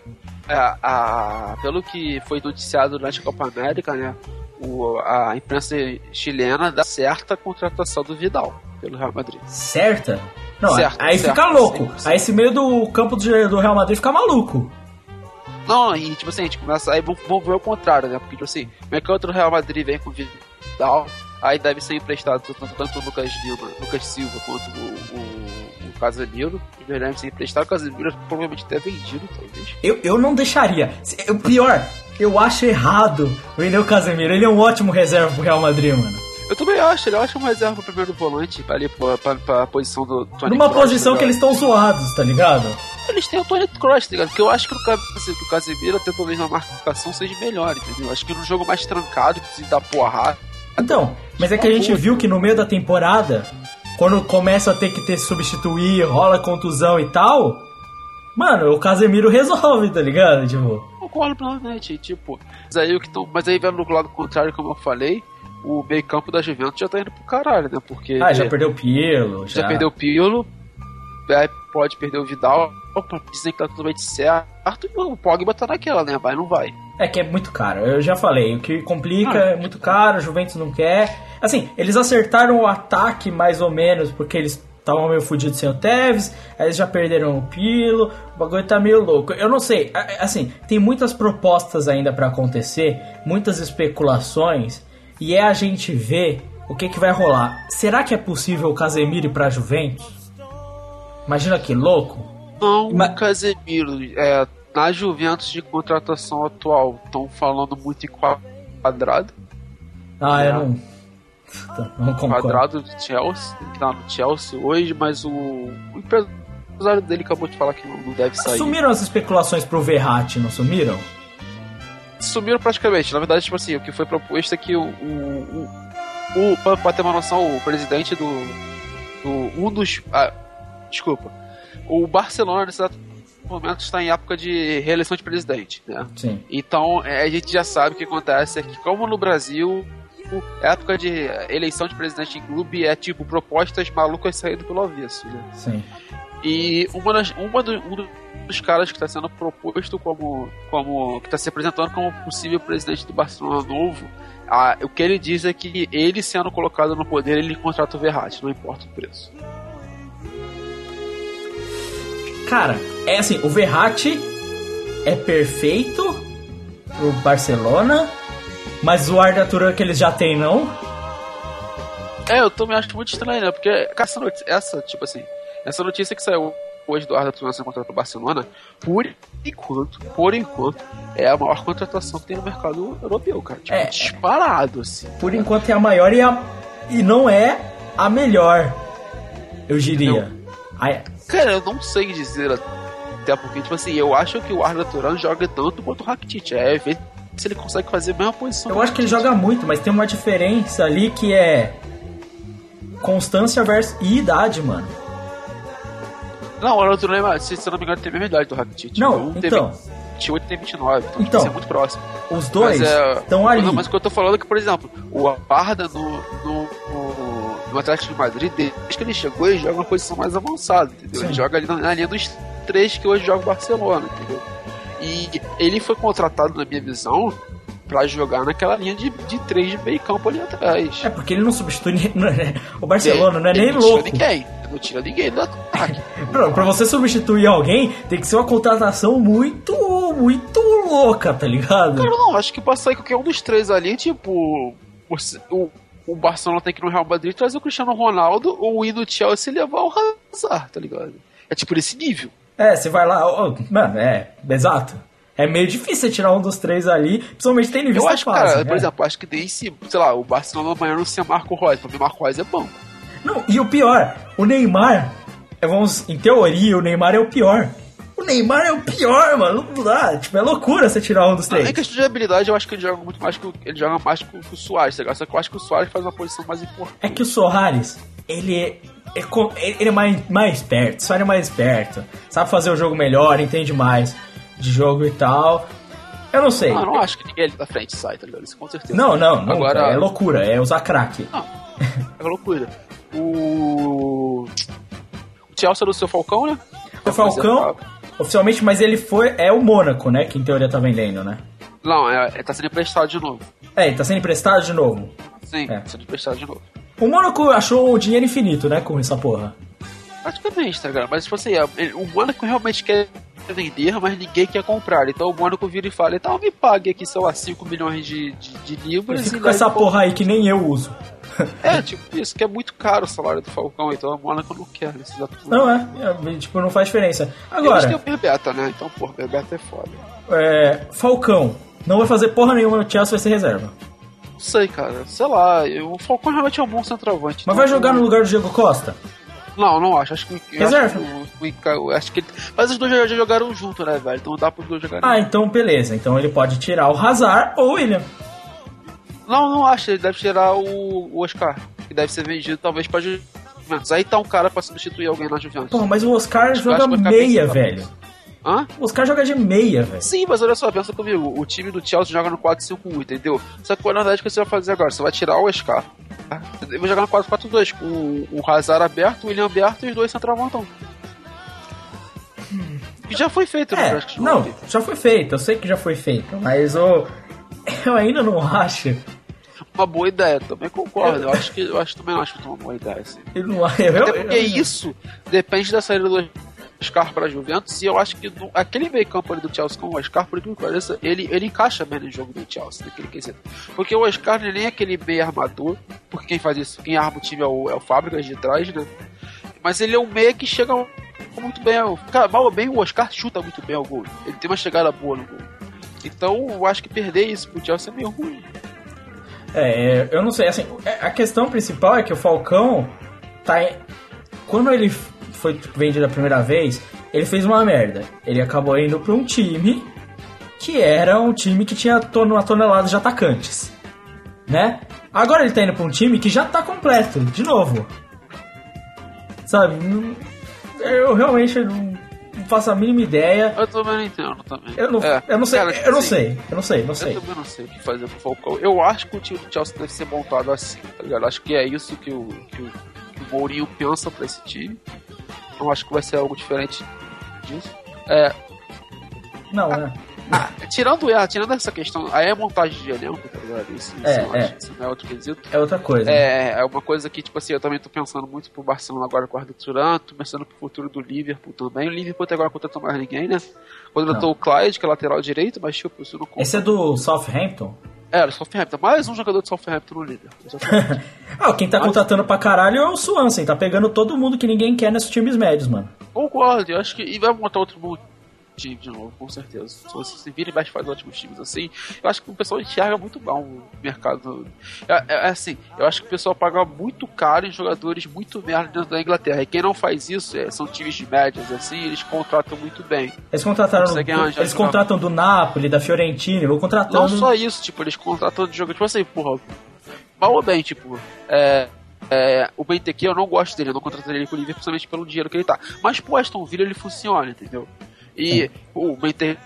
a- a- pelo que foi noticiado durante a Copa América, né? O, a imprensa chilena dá certa a contratação do Vidal pelo Real Madrid. Certa? Não, Certo, aí certo, fica louco. sim, sim. Aí esse meio do campo do, do Real Madrid fica maluco. Não, e tipo assim, a gente começa. Aí vamos ver o contrário, né? Porque, tipo assim, como é que outro Real Madrid vem com o Vidal? Aí deve ser emprestado tanto, tanto o Lucas Lima, Lucas Silva quanto o, o, o Casemiro. E devem ser emprestado. O Casemiro provavelmente até vendido, talvez. Eu, eu não deixaria. Se- O pior, eu acho errado vender o Casemiro. Ele é um ótimo reserva pro Real Madrid, mano. Eu também acho, ele é ótimo reserva pro primeiro volante, ali pra, pra, pra posição do Tony Numa Kroos, posição tá que eles estão zoados, tá ligado? Eles têm o Tony Cross, tá ligado? Porque eu acho que o, assim, o Casemiro, até talvez na marcação, seja melhor, entendeu? Acho que num jogo mais trancado, que precisa dar porrada. Então, mas é que a gente viu que no meio da temporada, quando começa a ter que ter substituir, rola contusão e tal, mano, o Casemiro resolve, tá ligado? Tipo, Concordo plenamente, tipo. Mas aí, o que tão, mas aí vendo do lado contrário, como eu falei, o meio campo da Juventus já tá indo pro caralho, né? Porque ah, já perdeu o Pirlo, já, já perdeu o Pirlo, é, pode perder o Vidal, dizem que tá totalmente certo, e o Pogba tá naquela, né? Vai, não vai. É que é muito caro, eu já falei, o que complica Ah. é muito caro, a Juventus não quer. Assim, eles acertaram o ataque mais ou menos, porque eles estavam meio fodidos sem o Tevez, aí eles já perderam o Pilo, o bagulho tá meio louco. Eu não sei, assim, tem muitas propostas ainda pra acontecer, muitas especulações, e é a gente ver o que, que vai rolar. Será que é possível o Casemiro ir pra Juventus? Imagina que louco. Não, Mas- o Casemiro, é, na Juventus de contratação atual, estão falando muito em quadrado. Ah, É. eu não. Concordo. quadrado do Chelsea, ele tá no Chelsea hoje, mas o, o empresário dele acabou de falar que não, não deve sair. Sumiram as especulações pro Verratti, não sumiram? Sumiram praticamente. Na verdade, tipo assim, o que foi proposto é que o. o, o, o pra, ter uma noção, o presidente do. do um dos. ah, desculpa. O Barcelona, nesse momento, está em época de reeleição de presidente, né? Sim. Então, é, a gente já sabe o que acontece é que, como no Brasil, época de eleição de presidente em clube é tipo propostas malucas saindo pelo avesso, né? Sim. E uma das, uma do, um dos caras que está sendo proposto como, como que está se apresentando como possível presidente do Barcelona novo, ah, o que ele diz é que ele sendo colocado no poder, ele contrata o Verratti, não importa o preço. Cara, é assim, o Verratti é perfeito pro Barcelona, mas o Arda Turan que eles já têm não. É, eu também acho muito estranho, né? Porque essa notícia, essa, tipo assim, essa notícia que saiu hoje do Arda Turan contratado pro Barcelona, por enquanto, por enquanto, é a maior contratação que tem no mercado europeu, cara. Tipo, É. disparado, assim. Por enquanto é a maior e, a, e não é a melhor, eu diria. Ai, Cara, eu não sei dizer até porque, tipo assim, eu acho que o Arda Turan joga tanto quanto o Rakitic. É ver se ele consegue fazer a mesma posição. eu acho que ele joga muito, mas tem uma diferença ali que é constância versus e idade, mano. Não, o outro Neymar, se, se eu não me engano, tem a mesma idade do Rakitic. Não, um então. Tem 28 tem 29, então, Então. isso é muito próximo. Os dois Mas, é, estão ali. Mas o que eu tô falando é que, por exemplo, o Arda no, no, no, no Atlético de Madrid, desde que ele chegou, ele joga uma posição mais avançada, entendeu? Sim. Ele joga ali na, na linha dos três que hoje joga o Barcelona, entendeu? E ele foi contratado, na minha visão, pra jogar naquela linha de, de três de meio campo ali atrás. É porque ele não substitui é- o Barcelona, não é Ele nem não louco. Tira ninguém, não tira ninguém do ataque. Pra, você substituir alguém, tem que ser uma contratação muito, muito louca, tá ligado? Cara, não, acho que pra sair qualquer um dos três ali, tipo, o, o Barcelona tem que ir no Real Madrid trazer o Cristiano Ronaldo ou ir no Chelsea e levar o Hazard, tá ligado? É tipo esse nível. É, você vai lá, ó, mano, é, exato. É meio difícil você tirar um dos três ali, principalmente tendo em vista Eu acho, fase, cara, né? por exemplo, acho que nem se, sei lá, o Barcelona amanhã não ser Marco Reus, pra mim Marco Reus é bom. Não, e o pior, o Neymar, é, vamos, em teoria, o Neymar é o pior. O Neymar é o pior, mano. Não dá. Tipo, é loucura você tirar um dos Em três. questão de habilidade, eu acho que ele joga muito mais que o, ele joga mais que o, Soares, tá ligado? Só que eu acho que o Soares faz uma posição mais importante. É que o Soares, ele é, é ele é mais, mais esperto. O Soares é mais esperto. Sabe fazer o jogo melhor, entende mais de jogo e tal. Eu não sei. Ah, eu não acho que ninguém ali da frente sai, tá ligado? Isso com certeza. Não, não, nunca. Agora- É loucura, é usar crack. Não, é loucura. O. O Chelsea do seu Falcão, né? O Falcão, oficialmente, mas ele foi. É o Mônaco, né? Que em teoria tá vendendo, né? Não, é, é, tá sendo emprestado de novo. É, ele tá sendo emprestado de novo. Sim, É. tá sendo emprestado de novo. O Mônaco achou o dinheiro infinito, né? Com essa porra. Praticamente, tá ligado? Mas, tipo assim, é, o Mônaco realmente quer vender, mas ninguém quer comprar. Então o Mônaco vira e fala, então me pague aqui, sei lá, 5 milhões de, de, de libras. fica e com essa pô, porra aí que nem eu uso. É, tipo isso, que é muito caro o salário do Falcão, então o Mônaco não quer nesse exato momento. Não é, é, tipo, não faz diferença. Eles têm Agora, o Berbeta, né? Então, pô, Berbeta é foda. é, Falcão, não vai fazer porra nenhuma no Chelsea, vai ser reserva. Sei, cara. Sei lá, o Falcão realmente é um bom centroavante. Mas então, vai jogar no lugar do Diego Costa? Não, não acho. Acho que. Reserva. Acho que, eu acho que ele- Mas os dois já, já jogaram junto, né, velho? Então dá pros dois jogarem. Ah, então beleza. Então ele pode tirar o Hazard ou o William. Não, não acho. Ele deve tirar o, o Oscar. Que deve ser vendido talvez pra Juventus. Aí tá um cara pra substituir alguém na Juventus. Porra, mas o Oscar joga meia, velho. Hã? O Oscar joga de meia, velho. Sim, mas olha só, pensa comigo. O time do Chelsea joga no 4-5-1, entendeu? Só que na verdade o que você vai fazer agora? Você vai tirar o Oscar. tá? Vai jogar no 4-4-2 com o- o Hazard aberto, o William aberto e os dois centroavantão. Que já foi feito no É, não, já foi feito, eu sei que já foi feito, mas o. Eu ainda não acho. Uma boa ideia, também concordo. Eu acho que eu acho também não acho que é uma boa ideia, assim. Eu não. Eu, Até porque eu- isso depende da saída do Oscar para a Juventus, e eu acho que no- aquele meio campo ali do Chelsea com o Oscar, por incrível que pareça, ele, ele encaixa bem no jogo do Chelsea, naquele quesito. Porque o Oscar não é nem aquele meio armador, porque quem faz isso, quem arma o time é o, é o Fábricas de trás, né? Mas ele é um meia que chega muito bem mal bem, o Oscar chuta muito bem ao gol. Ele tem uma chegada boa no gol. Então eu acho que perder isso pro Chelsea é meio ruim. É, eu não sei, assim, a questão principal é que o Falcão tá. Quando ele foi vendido a primeira vez, ele fez uma merda. Ele acabou indo pra um time que era um time que tinha uma tonelada de atacantes. Né? Agora ele tá indo pra um time que já tá completo, de novo. Sabe? Eu realmente não faço a mínima ideia. Eu também não entendo também. Eu não, É, eu não sei, cara, eu não assim, sei, eu não sei, não Eu sei. também não sei o que fazer com o Falcão. Eu acho que o time do Chelsea deve ser montado assim, tá ligado? Acho que é isso que o, que o, que o Mourinho pensa pra esse time. Não acho que vai ser algo diferente disso. É, Não, né? Tirando, é, tirando essa questão, aí é montagem de elenco, tá ligado? Isso, isso, É, eu é. isso não é outro quesito. É outra coisa. É, é uma coisa que, tipo assim, eu também tô pensando muito pro Barcelona agora com o Arthur Turan, tô pensando pro futuro do Liverpool também. O Liverpool até agora contratou mais ninguém, né? Contratou o Clyde, que é lateral direito, mas tipo, isso não conta. Esse é do Southampton? É, o Southampton. Mais um jogador de Southampton no Liverpool. Ah, quem tá Mas- contratando pra caralho é o Swansea, tá pegando todo mundo que ninguém quer nesses times médios, mano. Concordo, eu acho que. E vai montar outro bom time de novo, com certeza. Se você se vira e mexe faz ótimos times assim, eu acho que o pessoal enxerga muito mal o mercado. É, é- é assim, eu acho que o pessoal paga muito caro em jogadores muito merda dentro da Inglaterra. E quem não faz isso é, são times de médias, assim, eles contratam muito bem. Eles contrataram. Eles contratam do Napoli, da Fiorentina, vão contratando. Não só isso, tipo, eles contratam de jogo, tipo assim, porra, mal ou bem, tipo, é, é, o Benteke eu não gosto dele, eu não contrataria ele pro Liverpool principalmente pelo dinheiro que ele tá. Mas pro Aston Villa ele funciona, entendeu? E o Benteke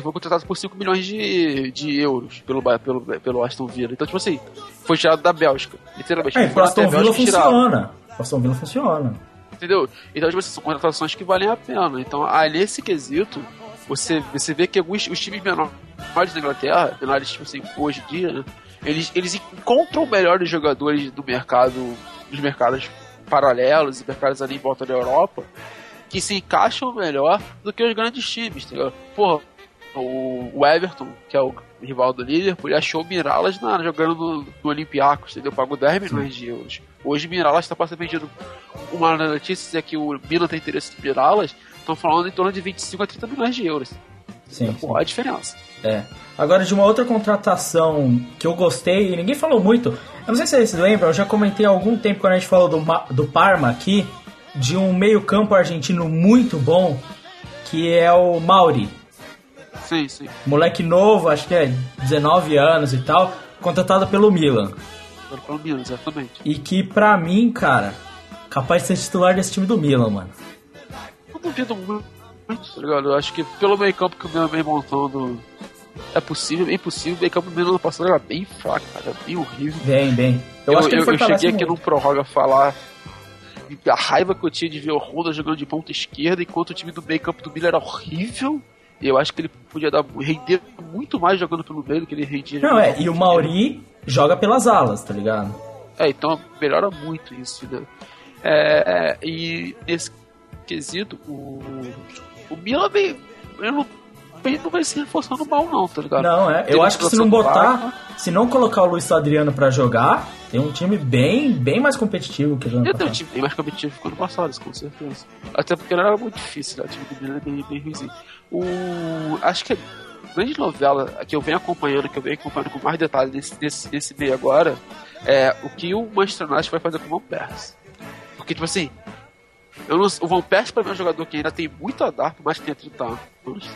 foi contratado por 5 milhões de, de euros pelo, pelo, pelo Aston Villa. Então, tipo assim, foi tirado da Bélgica. Literalmente. É, a Aston Villa funciona. Pro Aston Villa funciona. Entendeu? Então, tipo assim, são contratações que valem a pena. Então, aí nesse quesito, você, você vê que alguns os times menores da Inglaterra, menores, tipo assim, hoje em dia, né, eles, eles encontram melhores jogadores do mercado, dos mercados paralelos e mercados ali em volta da Europa, que se encaixam melhor do que os grandes times, entendeu? Porra, o, o Everton, que é o rival do Liverpool, ele achou o Miralas na, jogando no, no Olympiacos, entendeu? Pagou 10 milhões de euros. Hoje Miralas está passando vendido. Uma notícia é que o Milan tem interesse no Miralas, estão falando em torno de 25 a 30 milhões de euros. Sim. Pô, a diferença. É. Agora, de uma outra contratação que eu gostei, e ninguém falou muito, eu não sei se vocês lembram, eu já comentei há algum tempo quando a gente falou do, do Parma aqui, de um meio-campo argentino muito bom, que é o Mauri. Sim, sim. Moleque novo, acho que é 19 anos e tal, contratado pelo Milan. Pelo Milan, exatamente. E que pra mim, cara, capaz de ser titular desse time do Milan, mano. Eu duvido muito, tá ligado? Eu acho que pelo meio campo que o Milan vem montando é possível, bem possível. O meio campo do Milan passado era bem fraco, cara, bem horrível. Bem, bem. Eu, Eu, acho que eu, eu cheguei aqui no Prorroga falar a raiva que eu tinha de ver o Honda jogando de ponta esquerda, enquanto o time do meio campo do Milan era horrível. Eu acho que ele podia dar, render muito mais jogando pelo meio do que ele rendia Não, é, e o. Mauri joga pelas alas, tá ligado? É, então melhora muito isso, né? É, é, e nesse quesito, o, o Milan ele não, ele não vai se reforçando mal, não, tá ligado? Não, é. Tem Eu acho que se não botar, clara. se não colocar o Luiz Adriano pra jogar, tem um time bem, bem mais competitivo que o ano Ele tem um time bem mais competitivo que o ano passado, com certeza. Até porque não era muito difícil, né? O time do Milan é bem, bem ruimzinho. O... Acho que a grande novela que eu venho acompanhando, que eu venho acompanhando com mais detalhe nesse, nesse, nesse meio agora, é o que o Manchester United vai fazer com o Van Persie. Porque, tipo assim, eu não- o Van Persie pra mim é um jogador que ainda tem muito a dar, por mais que tenha 30 anos.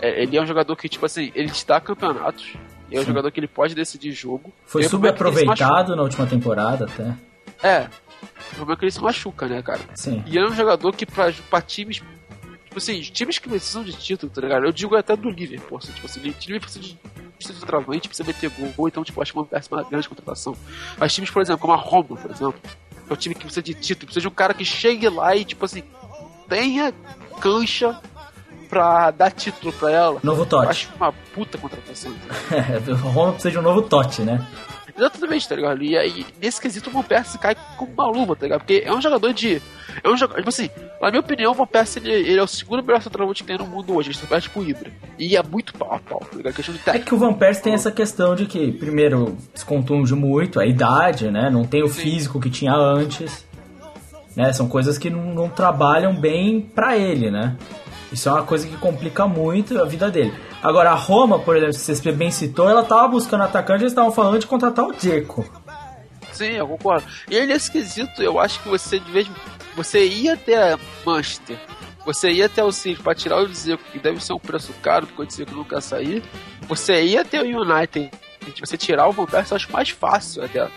É, ele é um jogador que, tipo assim, ele te dá campeonatos. É um Sim. jogador que ele pode decidir jogo. Foi é se subaproveitado na última temporada até. É. O problema é que ele se machuca, né, cara? Sim. E ele é um jogador que pra, pra times. Tipo assim, times que precisam de título, tá ligado? Eu digo até do Liverpool, assim, tipo assim, time precisa de precisa de travante, precisa meter gol, ou então, tipo, acho que uma péssima grande contratação. Mas times, por exemplo, como a Roma, por exemplo, é um time que precisa de título, precisa de um cara que chegue lá e, tipo assim, tenha cancha pra dar título pra ela. Novo Totti. acho uma puta contratação. o Roma precisa de um novo Totti, né? Exatamente, tá ligado? E aí, nesse quesito, o Van Persie cai com uma luva, tá ligado? Porque é um jogador de. É um jogador. Tipo assim, na minha opinião, o Van Persie ele, ele é o segundo melhor centroavante que tem no mundo hoje. Ele só perde pro Ibra. E é muito pau a pau, tá ligado? Questão de É que o Van Persie tem essa questão de que, primeiro, descontunde muito a idade, né? Não tem o Sim. físico que tinha antes. Né? São coisas que não, não trabalham bem pra ele, né? Isso é uma coisa que complica muito a vida dele. Agora, a Roma, por exemplo, se você bem citou, ela tava buscando atacante, eles estavam falando de contratar o Dzeko. Sim, eu concordo. E aí, nesse quesito, eu acho que você, de vez. Você ia até Manchester. Você ia até o City pra tirar o Dzeko, que deve ser um preço caro, porque o Dzeko nunca sair. Você ia até o United. Você tirar o Van eu acho mais fácil até.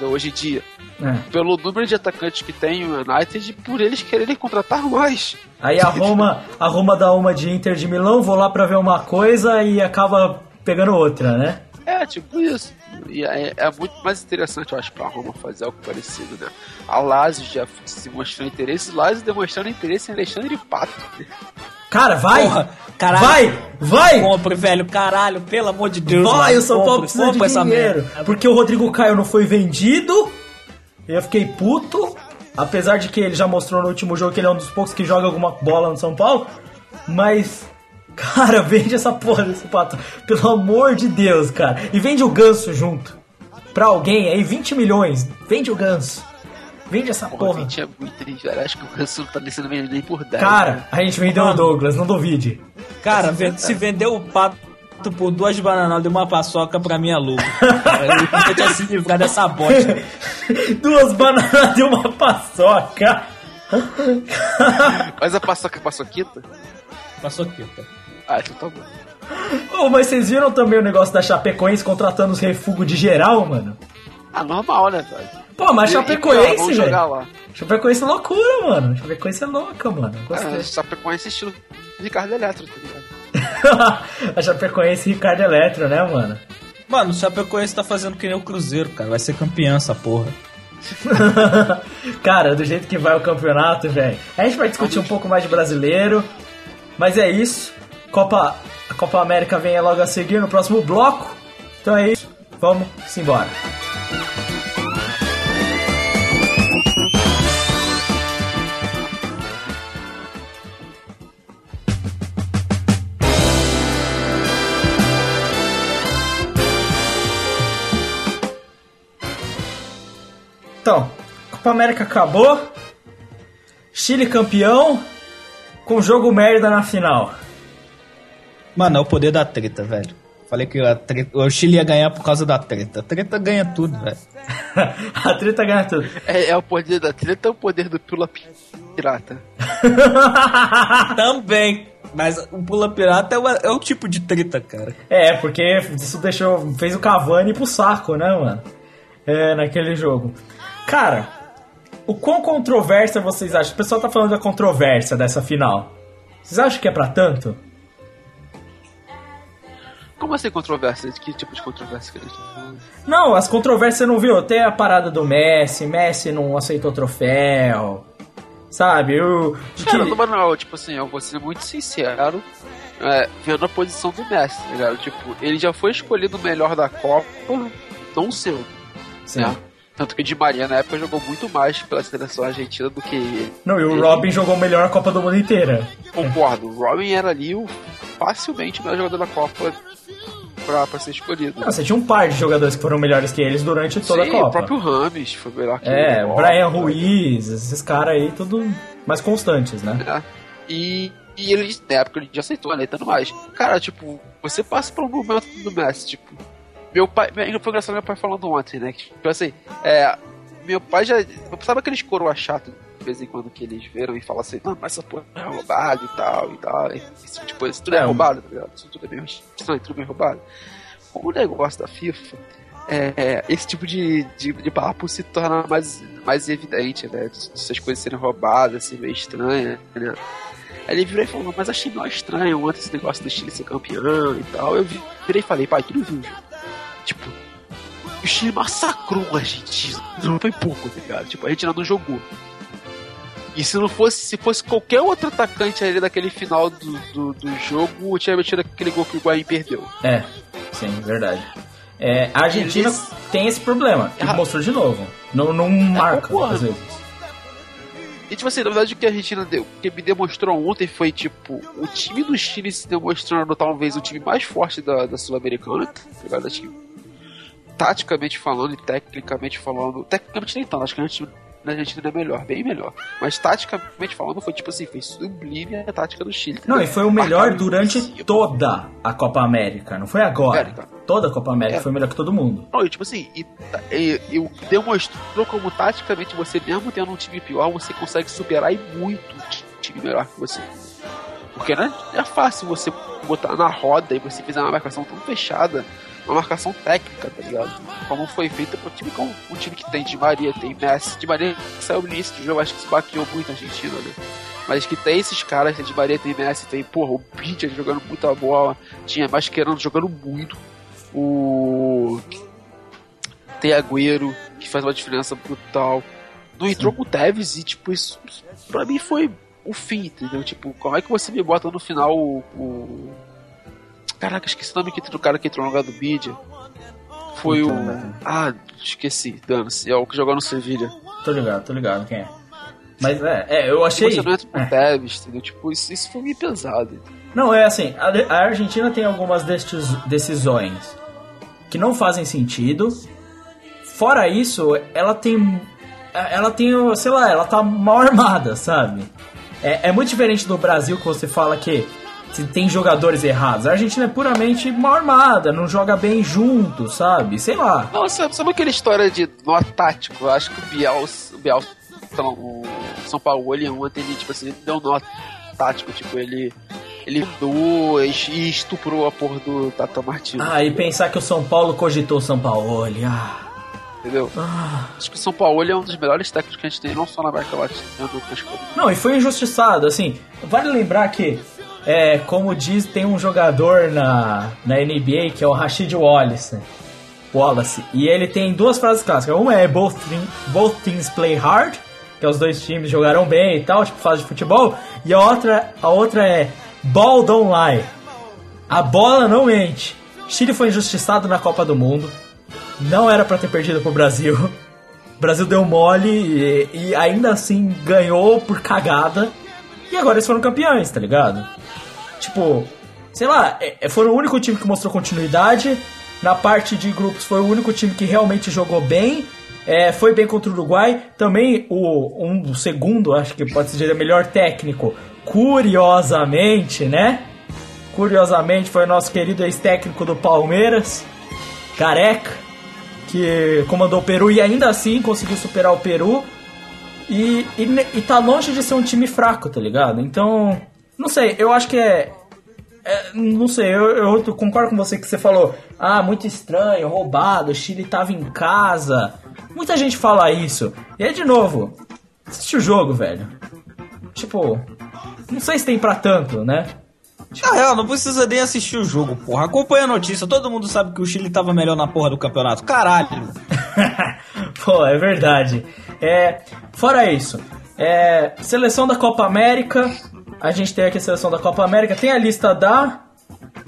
Hoje em dia. Né? pelo número de atacantes que tem o United, por eles quererem contratar mais. Aí a Roma, a Roma dá uma de Inter de Milão, vou lá pra ver uma coisa e acaba pegando outra, né? É, tipo isso. E é, é muito mais interessante, eu acho, pra Roma fazer algo parecido, né? A Lazio já se mostrou interesse, Lazio demonstrando interesse em Alexandre Pato. Cara, vai! Porra, caralho. Vai! Vai! Compre, velho, caralho, pelo amor de Deus. Vai, mano, o São Paulo compre, precisa de compre essa dinheiro. merda. Porque o Rodrigo Caio não foi vendido. Eu fiquei puto. Apesar de que ele já mostrou no último jogo que ele é um dos poucos que joga alguma bola no São Paulo. Mas, cara, vende essa porra desse pato. Pelo amor de Deus, cara. E vende o ganso junto. Pra alguém aí, 20 milhões. Vende o ganso. Vende essa Porra, porra. 20 é muito, hein, velho? Acho que o Ganso não tá sendo vendido nem por 10. Cara, a gente vendeu o Douglas, não duvide. Cara, se vender o pato por duas bananas de uma paçoca, pra é lucro. Eu tinha se livrar dessa bosta. Duas bananas de uma paçoca. Mas a paçoca é paçoquita? Paçoquita. Ah, então tá bom. Ô, mas vocês viram também o negócio da Chapecoense contratando os refugos de geral, mano? Ah, normal, né, velho? Pô, mas E- e, Chapecoense, jogar velho. Chapecoense é loucura, mano. Chapecoense é louca, mano. Gostei. É, Chapecoense estilo Ricardo Eletro, tá ligado? a Chapecoense e Ricardo Eletro, né, mano? Mano, o Chapecoense tá fazendo que nem o Cruzeiro, cara. Vai ser campeão essa porra. Cara, do jeito que vai o campeonato, velho. A gente vai discutir um pouco mais de brasileiro. Mas é isso. Copa, a Copa América vem logo a seguir no próximo bloco. Então é isso. Vamos embora. Então, Copa América acabou. Chile campeão. Com jogo merda na final. Mano, é o poder da treta, velho. Falei que a treta- o Chile ia ganhar por causa da treta. A treta ganha tudo, velho. a treta ganha tudo. É, é o poder da treta ou o poder do pula pirata? Também. Mas o Pula Pirata é, uma- é um tipo de treta, cara. É, porque isso deixou. fez o Cavani pro saco, né, mano? É, naquele jogo. Cara, o quão controvérsia vocês acham? O pessoal tá falando da controvérsia dessa final. Vocês acham que é pra tanto? Como assim controvérsia? Que tipo de controvérsia que eles estão falando? Não, as controvérsias você não viu? Tem a parada do Messi, Messi não aceitou troféu. Sabe? De que- Cara, no manual, tipo assim, eu vou ser muito sincero, é, vendo a posição do Messi, tá ligado? Tipo, ele já foi escolhido o melhor da Copa, não seu, Sim. Tanto que o Di Maria na época jogou muito mais pela seleção argentina do que ele. Não, e o Ele- Robin jogou melhor a Copa do Mundo inteira. Concordo, o Robin era ali o facilmente o melhor jogador da Copa pra, pra ser escolhido. Não, você tinha um par de jogadores que foram melhores que eles durante toda Sim, a Copa. o próprio Rames foi melhor que É, o Brian Ruiz, esses caras aí, tudo mais constantes, né? né? E, e ele, na época, ele já aceitou, né? Tudo mais. Cara, tipo, você passa por um momento do Messi, tipo. Meu pai. Foi engraçado meu pai falando ontem, né? Tipo assim, é. Meu pai já. Sabe aqueles coroa chato de vez em quando que eles viram e falam assim, não, mas essa porra é roubado e tal e tal. Esse tipo. Isso tudo é, roubado, tá ligado? Isso tudo é meio estranho, tudo é meio roubado. O negócio da FIFA é, é, esse tipo de, de, de papo se torna mais, mais evidente, né? Essas coisas serem roubadas, assim, meio estranhas, né? Aí ele virou e falou, mas achei mó estranho ontem esse negócio do Chile ser campeão e tal. Eu vi- virei e falei, pai, tu não viu? Tipo, o Chile massacrou a Argentina. Não foi pouco, tá ligado? Tipo, a Argentina não jogou. E se não fosse, se fosse qualquer outro atacante ali daquele final do, do, do jogo, tinha metido aquele gol que o Guaim perdeu. É, sim, verdade. É, a Argentina Eles- tem esse problema, que Ah. mostrou de novo. Não, não marca, concordo. às vezes. E tipo assim, na verdade o que a Argentina deu, o que me demonstrou ontem foi tipo, o time do Chile se demonstrando talvez o time mais forte da, da Sul-Americana, tá ligado? Acho que taticamente falando e tecnicamente falando, tecnicamente nem tanto, acho que a Argentina, a Argentina é melhor, bem melhor. Mas taticamente falando foi tipo assim, foi sublime a tática do Chile. Não, e foi o melhor durante toda a Copa América, não foi agora. América. Toda a Copa América É. foi melhor que todo mundo. Não, e tipo assim, e, e, e demonstrou como taticamente você, mesmo tendo um time pior, você consegue superar e muito um ti- time melhor que você. Porque não é, é fácil você botar na roda e você fizer uma marcação tão fechada, uma marcação técnica, tá ligado? Como foi feita pro time como um time que tem de Maria, tem Messi, de Maria que saiu no início do jogo, acho que se baqueou muito a Argentina, né? Mas que tem esses caras, tem de Maria, tem Messi, tem, porra, o Pitcher jogando muita bola, tinha Mascherano jogando muito, o tem Agüero, que faz uma diferença brutal. Não entrou com o Tevez e, tipo, isso pra mim foi o fim, entendeu? Tipo, como é que você me bota no final o. o... Caraca, esqueci o nome que do cara que entrou no lugar do Bidia. Foi o. Ah, esqueci, dane-se. É o que jogou no Sevilha. Tô ligado, tô ligado quem é. Mas é, é eu achei. Você não entra com o é. Tevez, entendeu? Tipo, isso, isso foi meio pesado. Não, é assim, a, a Argentina tem algumas destes- decisões que não fazem sentido. Fora isso, ela tem. Ela tem, sei lá, ela tá mal armada, sabe? É, é muito diferente do Brasil que você fala que se tem jogadores errados. A Argentina é puramente mal armada, não joga bem junto, sabe? Sei lá. Não, sabe, sabe aquela história de nó tático? Eu acho que o Biel, o Biel, então, o São Paulo, ele ontem, ele, tipo assim, deu nó tático, tipo, ele, ele doou e estuprou a porra do Tata Martino. Ah, e pensar que o São Paulo cogitou o São Paulo, ah. entendeu? Acho que o São Paulo é um dos melhores técnicos que a gente tem, não só na América Latina, mas como Não, e foi injustiçado, assim. Vale lembrar que, é, como diz, tem um jogador na, na NBA que é o Rashid Wallace. Wallace. E ele tem duas frases clássicas. Uma é both, both teams play hard, que é os dois times jogaram bem e tal, tipo fase de futebol. E a outra, a outra é ball don't lie. A bola não mente. Chile foi injustiçado na Copa do Mundo. Não era pra ter perdido pro Brasil. O Brasil deu mole e, e ainda assim ganhou por cagada. E agora eles foram campeões, tá ligado? Tipo, sei lá, é- é- foram o único time que mostrou continuidade. Na parte de grupos foi o único time que realmente jogou bem. É, foi bem contra o Uruguai. Também o, um, o segundo, acho que pode se dizer melhor técnico, curiosamente, né? Curiosamente foi o nosso querido ex-técnico do Palmeiras, Careca, que comandou o Peru e ainda assim conseguiu superar o Peru. E, e, e tá longe de ser um time fraco, tá ligado? Então, não sei, eu acho que é. é, não sei, eu, eu concordo com você que você falou. Ah, muito estranho, roubado, o Chile tava em casa. Muita gente fala isso. E aí, de novo, assiste o jogo, velho. Tipo, não sei se tem pra tanto, né? Na real, não precisa nem assistir o jogo, porra. Acompanha a notícia, todo mundo sabe que o Chile tava melhor na porra do campeonato. Caralho. Pô, é verdade. É, fora isso, é, seleção da Copa América. A gente tem aqui a seleção da Copa América. Tem a lista da,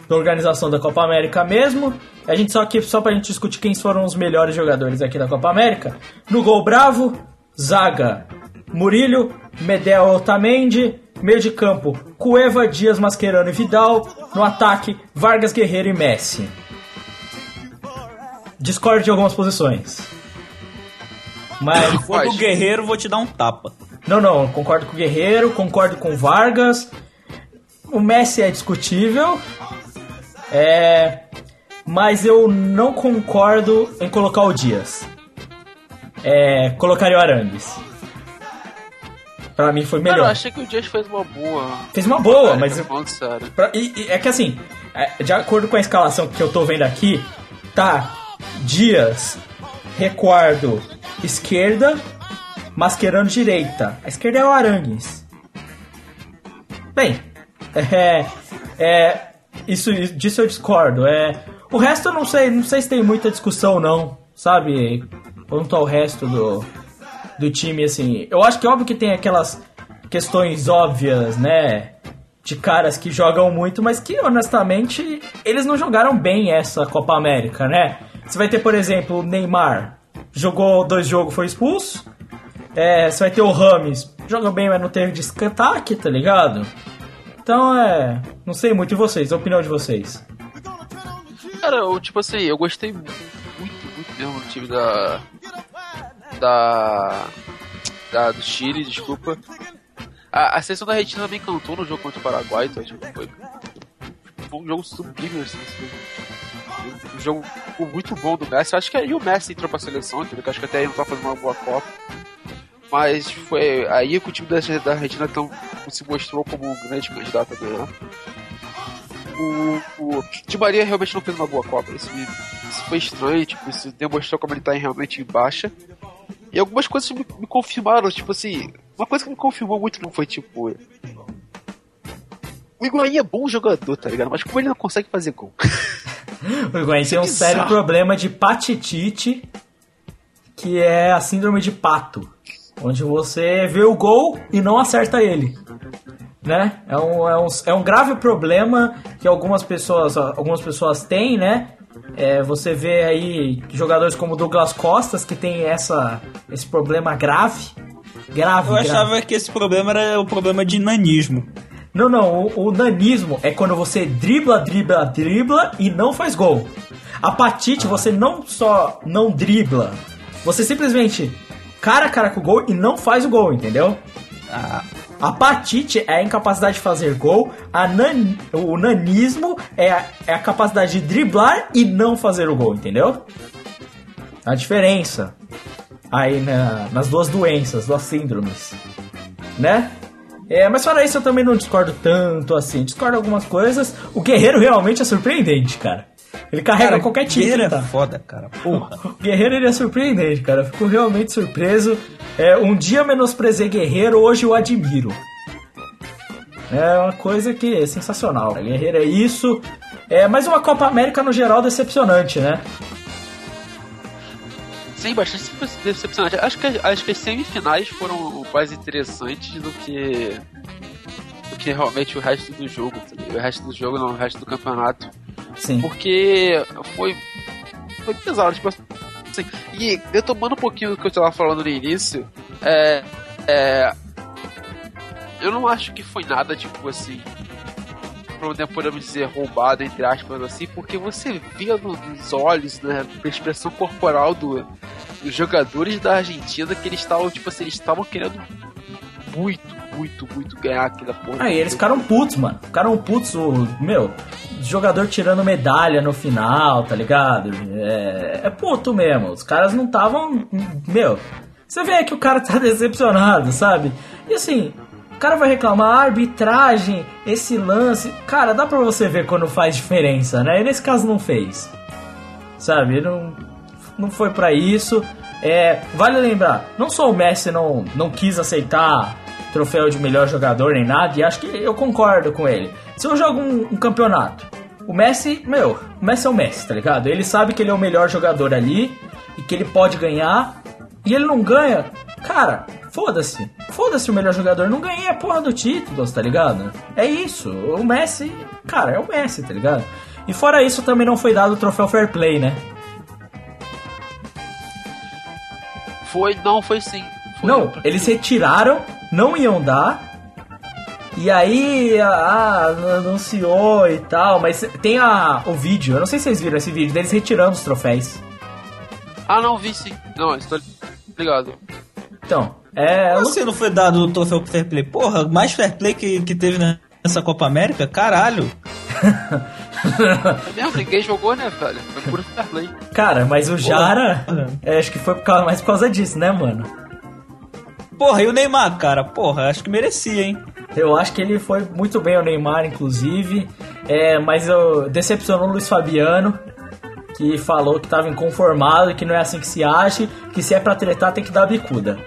da organização da Copa América mesmo. A gente só aqui só pra gente discutir quem foram os melhores jogadores aqui da Copa América. No gol Bravo, Zaga, Murilho, Medel Otamendi, meio de campo, Cueva, Dias, Mascherano e Vidal. No ataque, Vargas, Guerreiro e Messi. Discord de algumas posições. Mas Se for do. Guerreiro, vou te dar um tapa. Não, não, eu concordo com o Guerreiro, concordo com o Vargas. O Messi é discutível. É. Mas eu não concordo em colocar o Dias. É. Colocaria o Arangues. Pra mim foi Cara, eu melhor. achei que o Dias fez uma boa. Fez uma boa, mas. Falando sério. Pra- e, e é que assim, é, de acordo com a escalação que eu tô vendo aqui, tá Dias, Recuardo, esquerda, Mascherano direita. A esquerda é o Arangues. Bem, é, é isso disso eu discordo. É, o resto eu não sei, não sei se tem muita discussão não, sabe? Quanto ao resto do do time assim. Eu acho que é óbvio que tem aquelas questões óbvias, né? De caras que jogam muito, mas que honestamente eles não jogaram bem essa Copa América, né? Você vai ter, por exemplo, o Neymar, jogou dois jogos, foi expulso. É, você vai ter o Rames, joga bem, mas não teve destaque, tá ligado? Então é. Não sei muito. E vocês? A opinião de vocês? Cara, eu, tipo assim, eu gostei muito, muito mesmo do time da. Da. da do Chile, desculpa. A, a seleção da Argentina me encantou no jogo contra o Paraguai, então, tipo, foi. Foi um jogo sublime, assim. assim. Um jogo muito bom do Messi. Acho que aí o Messi entrou pra seleção, entendeu? Acho que até ele não tá fazendo uma boa Copa. Mas foi aí que o time da, Argentina então, se mostrou como um grande candidato a ganhar o, o Di Maria realmente não fez uma boa Copa. Isso, me- isso foi estranho, tipo, isso demonstrou como ele tá em- realmente em baixa. E algumas coisas me, me confirmaram, tipo assim, uma coisa que me confirmou muito não foi tipo. O Higuaín é bom jogador, tá ligado? Mas como ele não consegue fazer gol? O Higuaín tem um bizarro. sério problema de patitite, que é a síndrome de pato, onde você vê o gol e não acerta ele. Né? É um, é um, é um grave problema que algumas pessoas, algumas pessoas têm, né? É, você vê aí jogadores como Douglas Costas que tem essa, esse problema grave. Grave, Eu grave. achava que esse problema era o problema de nanismo. Não, não, o, o nanismo é quando você dribla, dribla, dribla e não faz gol. A patite, você não só não dribla, você simplesmente cara a cara com o gol e não faz o gol, entendeu? Ah, A patite é a incapacidade de fazer gol, nan, o nanismo é a, é a capacidade de driblar e não fazer o gol, entendeu? A diferença aí na- nas duas doenças, duas síndromes, né? É, mas fora isso, eu também não discordo tanto assim. Discordo algumas coisas. O Guerreiro realmente é surpreendente, cara. Ele carrega Cara, qualquer time. Guerreiro que é tá. foda, cara. Porra. O Guerreiro ele é surpreendente, cara. Eu Fico realmente surpreso. É, um dia menosprezei Guerreiro, hoje eu admiro. É uma coisa que é sensacional. Guerreiro é isso. É, mas uma Copa América no geral decepcionante, né? Sim, bastante decepcionante. Acho que, acho que as semifinais foram mais interessantes do que. Que realmente o resto do jogo. tá? O resto do jogo, não, o resto do campeonato. Sim. Porque foi. Foi pesado, tipo assim. E retomando um pouquinho do que eu tava falando no início, é. é eu não acho que foi nada, tipo assim. Podemos dizer roubado, entre aspas, assim, porque você via no- nos olhos, né, a expressão corporal do, dos jogadores da Argentina que eles estavam, tipo assim, eles estavam querendo muito, muito, muito ganhar aquela porra. Aí eles ficaram putos, mano. Ficaram putos, o, meu, jogador tirando medalha no final, tá ligado? É, é puto mesmo. Os caras não estavam. Meu, você vê que o cara tá decepcionado, sabe? E assim, o cara vai reclamar, "Ah, arbitragem, esse lance. Cara, dá pra você ver quando faz diferença, né? E nesse caso não fez. Sabe? Não, não foi pra isso. É, vale lembrar, não só o Messi não, não quis aceitar troféu de melhor jogador nem nada, e acho que eu concordo com ele. Se eu jogo um, um campeonato, o Messi, meu, o Messi é o Messi, tá ligado? Ele sabe que ele é o melhor jogador ali e que ele pode ganhar, e ele não ganha, cara, foda-se. Foda-se o melhor jogador, não ganhei a porra do título, tá ligado? É isso, o Messi, cara, é o Messi, tá ligado? E fora isso, também não foi dado o troféu Fair Play, né? Foi, não, foi sim. Foi Não, eles retiraram, não iam dar. E aí, ah, anunciou e tal, mas tem a, o vídeo, eu não sei se vocês viram esse vídeo, deles retirando os troféus. Ah, não, vi sim. Não, estou ligado. Então, é. Como assim não foi dado o troféu pro Fair Play? Porra, mais Fair Play que, que teve nessa Copa América? Caralho. É mesmo, ninguém jogou, né, velho? Foi puro fair play. Cara, mas o Jara, é, acho que foi por causa, mais por causa disso, né, mano? Porra, e o Neymar, cara? Porra, acho que merecia, hein? Eu acho que ele foi muito bem o Neymar, inclusive. É, mas eu decepcionou o Luiz Fabiano, que falou que tava inconformado, que não é assim que se age, que se é pra tretar tem que dar bicuda.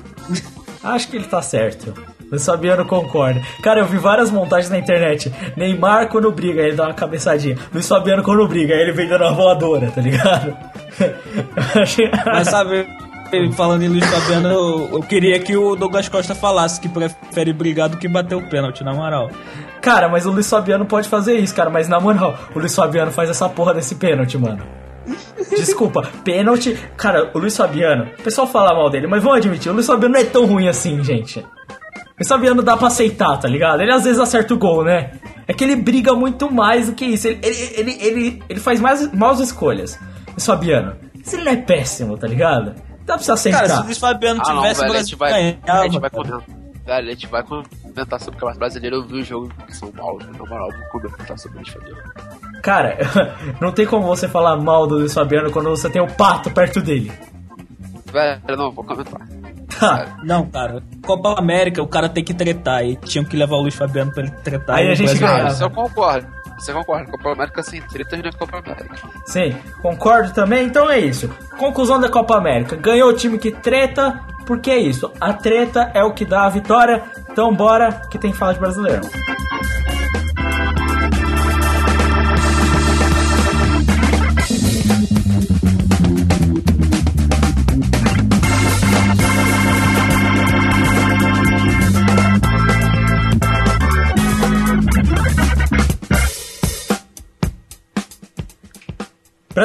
acho que ele tá certo. Luiz Fabiano concorda. Cara, eu vi várias montagens na internet. Neymar quando briga, ele dá uma cabeçadinha. Luiz Fabiano quando briga, ele vem dando uma voadora, tá ligado? Mas sabe, falando em Luiz Fabiano, eu, eu queria que o Douglas Costa falasse que prefere brigar do que bater o pênalti, na moral. Cara, mas o Luiz Fabiano pode fazer isso, cara. Mas na moral, o Luiz Fabiano faz essa porra desse pênalti, mano. Desculpa, pênalti. Cara, o Luiz Fabiano, o pessoal fala mal dele, mas vamos admitir, o Luiz Fabiano não é tão ruim assim, gente. O Luiz Fabiano dá pra aceitar, tá ligado? Ele às vezes acerta o gol, né? É que ele briga muito mais do que isso. Ele, ele, ele, ele, ele faz mais maus escolhas. Luiz Fabiano. Mas ele não é péssimo, tá ligado? Dá pra você aceitar. Cara, se o Luiz Fabiano Ah, não, tivesse, velho, o a gente vai, a gente vai comentar. Velho, a gente vai comentar sobre o Campeonato Brasileiro. Eu vi o jogo de São Paulo, na moral, vou comentar sobre isso, Fabiano. Cara, não tem como você falar mal do Luiz Fabiano quando você tem o pato perto dele. Velho, não, vou comentar. Tá. Não, cara. Copa América, o cara tem que tretar. E tinham que levar o Luiz Fabiano pra ele tretar. Aí a o gente ganhava. Isso eu concordo. Isso eu concordo. Copa América sem tretas não é Copa América. Sim, concordo também. Então é isso. Conclusão da Copa América. Ganhou o time que treta, porque é isso. A treta é o que dá a vitória. Então bora que tem que falar de brasileiro.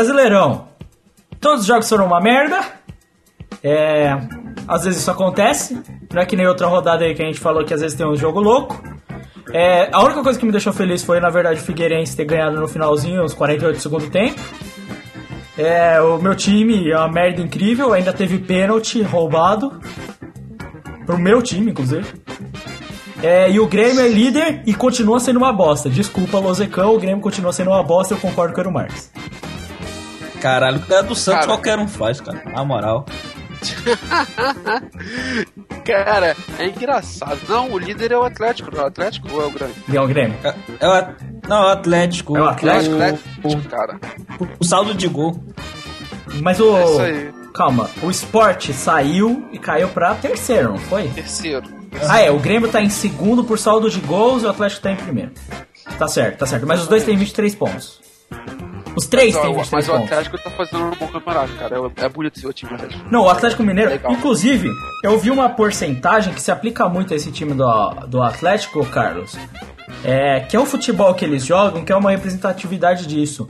Brasileirão. Todos os jogos foram uma merda. É, às vezes isso acontece. Não é que nem outra rodada aí que a gente falou que às vezes tem um jogo louco. É, a única coisa que me deixou feliz foi, na verdade, o Figueirense ter ganhado no finalzinho, uns 48 do segundo tempo. É, o meu time é uma merda incrível, ainda teve pênalti roubado. Pro meu time, inclusive. É, e o Grêmio é líder e continua sendo uma bosta. Desculpa, Lozecão, o Grêmio continua sendo uma bosta, eu concordo com o Marques. Caralho, o cara do Santos Cara. qualquer um faz, cara. Na moral. Cara, é engraçado. Não, o líder é o Atlético. não é O Atlético ou é o? E é o Grêmio. É, é o- Não, o Atlético. É o Atlético? né? O, Cara, o, saldo de gol. Mas o. É isso aí. Calma, o Sport saiu e caiu pra terceiro, não foi? terceiro. Ah, é, o Grêmio tá em segundo por saldo de gols e o Atlético tá em primeiro. Tá certo, tá certo. Mas os dois têm 23 pontos. Os três têm Não, 23 mas o pontos. Atlético tá fazendo um bom campeonato, cara. É, é bonito o time do Atlético. Não, o Atlético Mineiro. Legal. Inclusive, eu vi uma porcentagem que se aplica muito a esse time do, do Atlético, Carlos. É, que é o futebol que eles jogam, que é uma representatividade disso.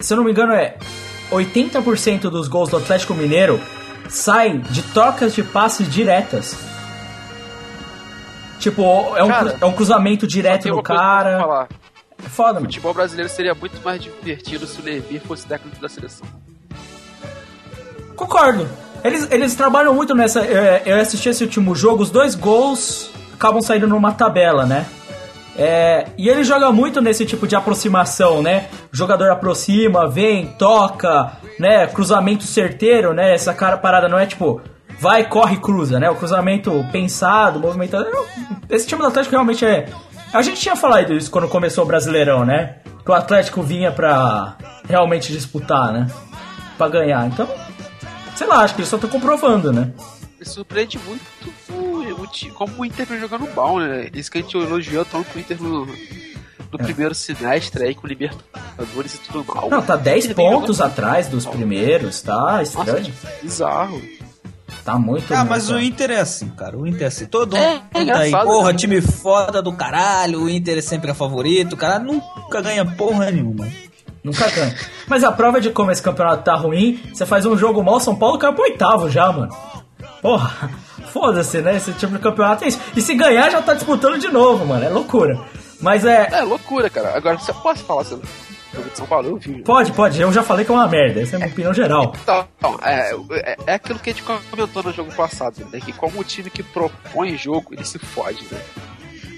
Se eu não me engano, é 80% dos gols do Atlético Mineiro saem de trocas de passes diretas. Tipo, é um, Cara, cru- é um cruzamento direto Tem no cara. É foda, O futebol brasileiro seria muito mais divertido se o Levi fosse técnico da seleção. Concordo. Eles, eles trabalham muito nessa. é, Eu assisti esse último jogo, os dois gols acabam saindo numa tabela, né? É, e ele joga muito nesse tipo de aproximação, né? O jogador aproxima, vem, toca, né? Cruzamento certeiro, né? Essa cara parada não é tipo vai, corre, cruza, né? O cruzamento pensado, movimentado. Esse time do Atlético realmente é. A gente tinha falado isso quando começou o Brasileirão, né? Que o Atlético vinha pra realmente disputar, né? Pra ganhar. Então, sei lá, acho que eles só estão comprovando, né? Me surpreende muito como o Inter vem jogando bom, né? Isso que a gente elogiou tanto o Inter no, no primeiro semestre aí com o Libertadores e tudo mal. É. Não, tá 10 Ele vem pontos atrás dos primeiros, tá Nossa, estranho. bizarro. Tá muito. Ah, mas muito- o Inter é assim, cara. O Inter é assim. Todo É, mundo é tá aí, porra, né? time foda do caralho. O Inter é sempre a favorito. O cara nunca ganha porra nenhuma. Nunca ganha. Mas a prova de como esse campeonato tá ruim, você faz um jogo mal, São Paulo caiu pro oitavo já, mano. Porra, foda-se, né? Esse tipo de campeonato é isso. E se ganhar, já tá disputando de novo, mano. É loucura. Mas é. É loucura, cara. Agora, você pode falar o jogo de São Paulo? Eu vi. Pode, pode. Eu já falei que é uma merda. Essa é a minha opinião geral. Então, é, é, é aquilo que a gente comentou no jogo passado, né? Que como o time que propõe jogo, ele se fode, né?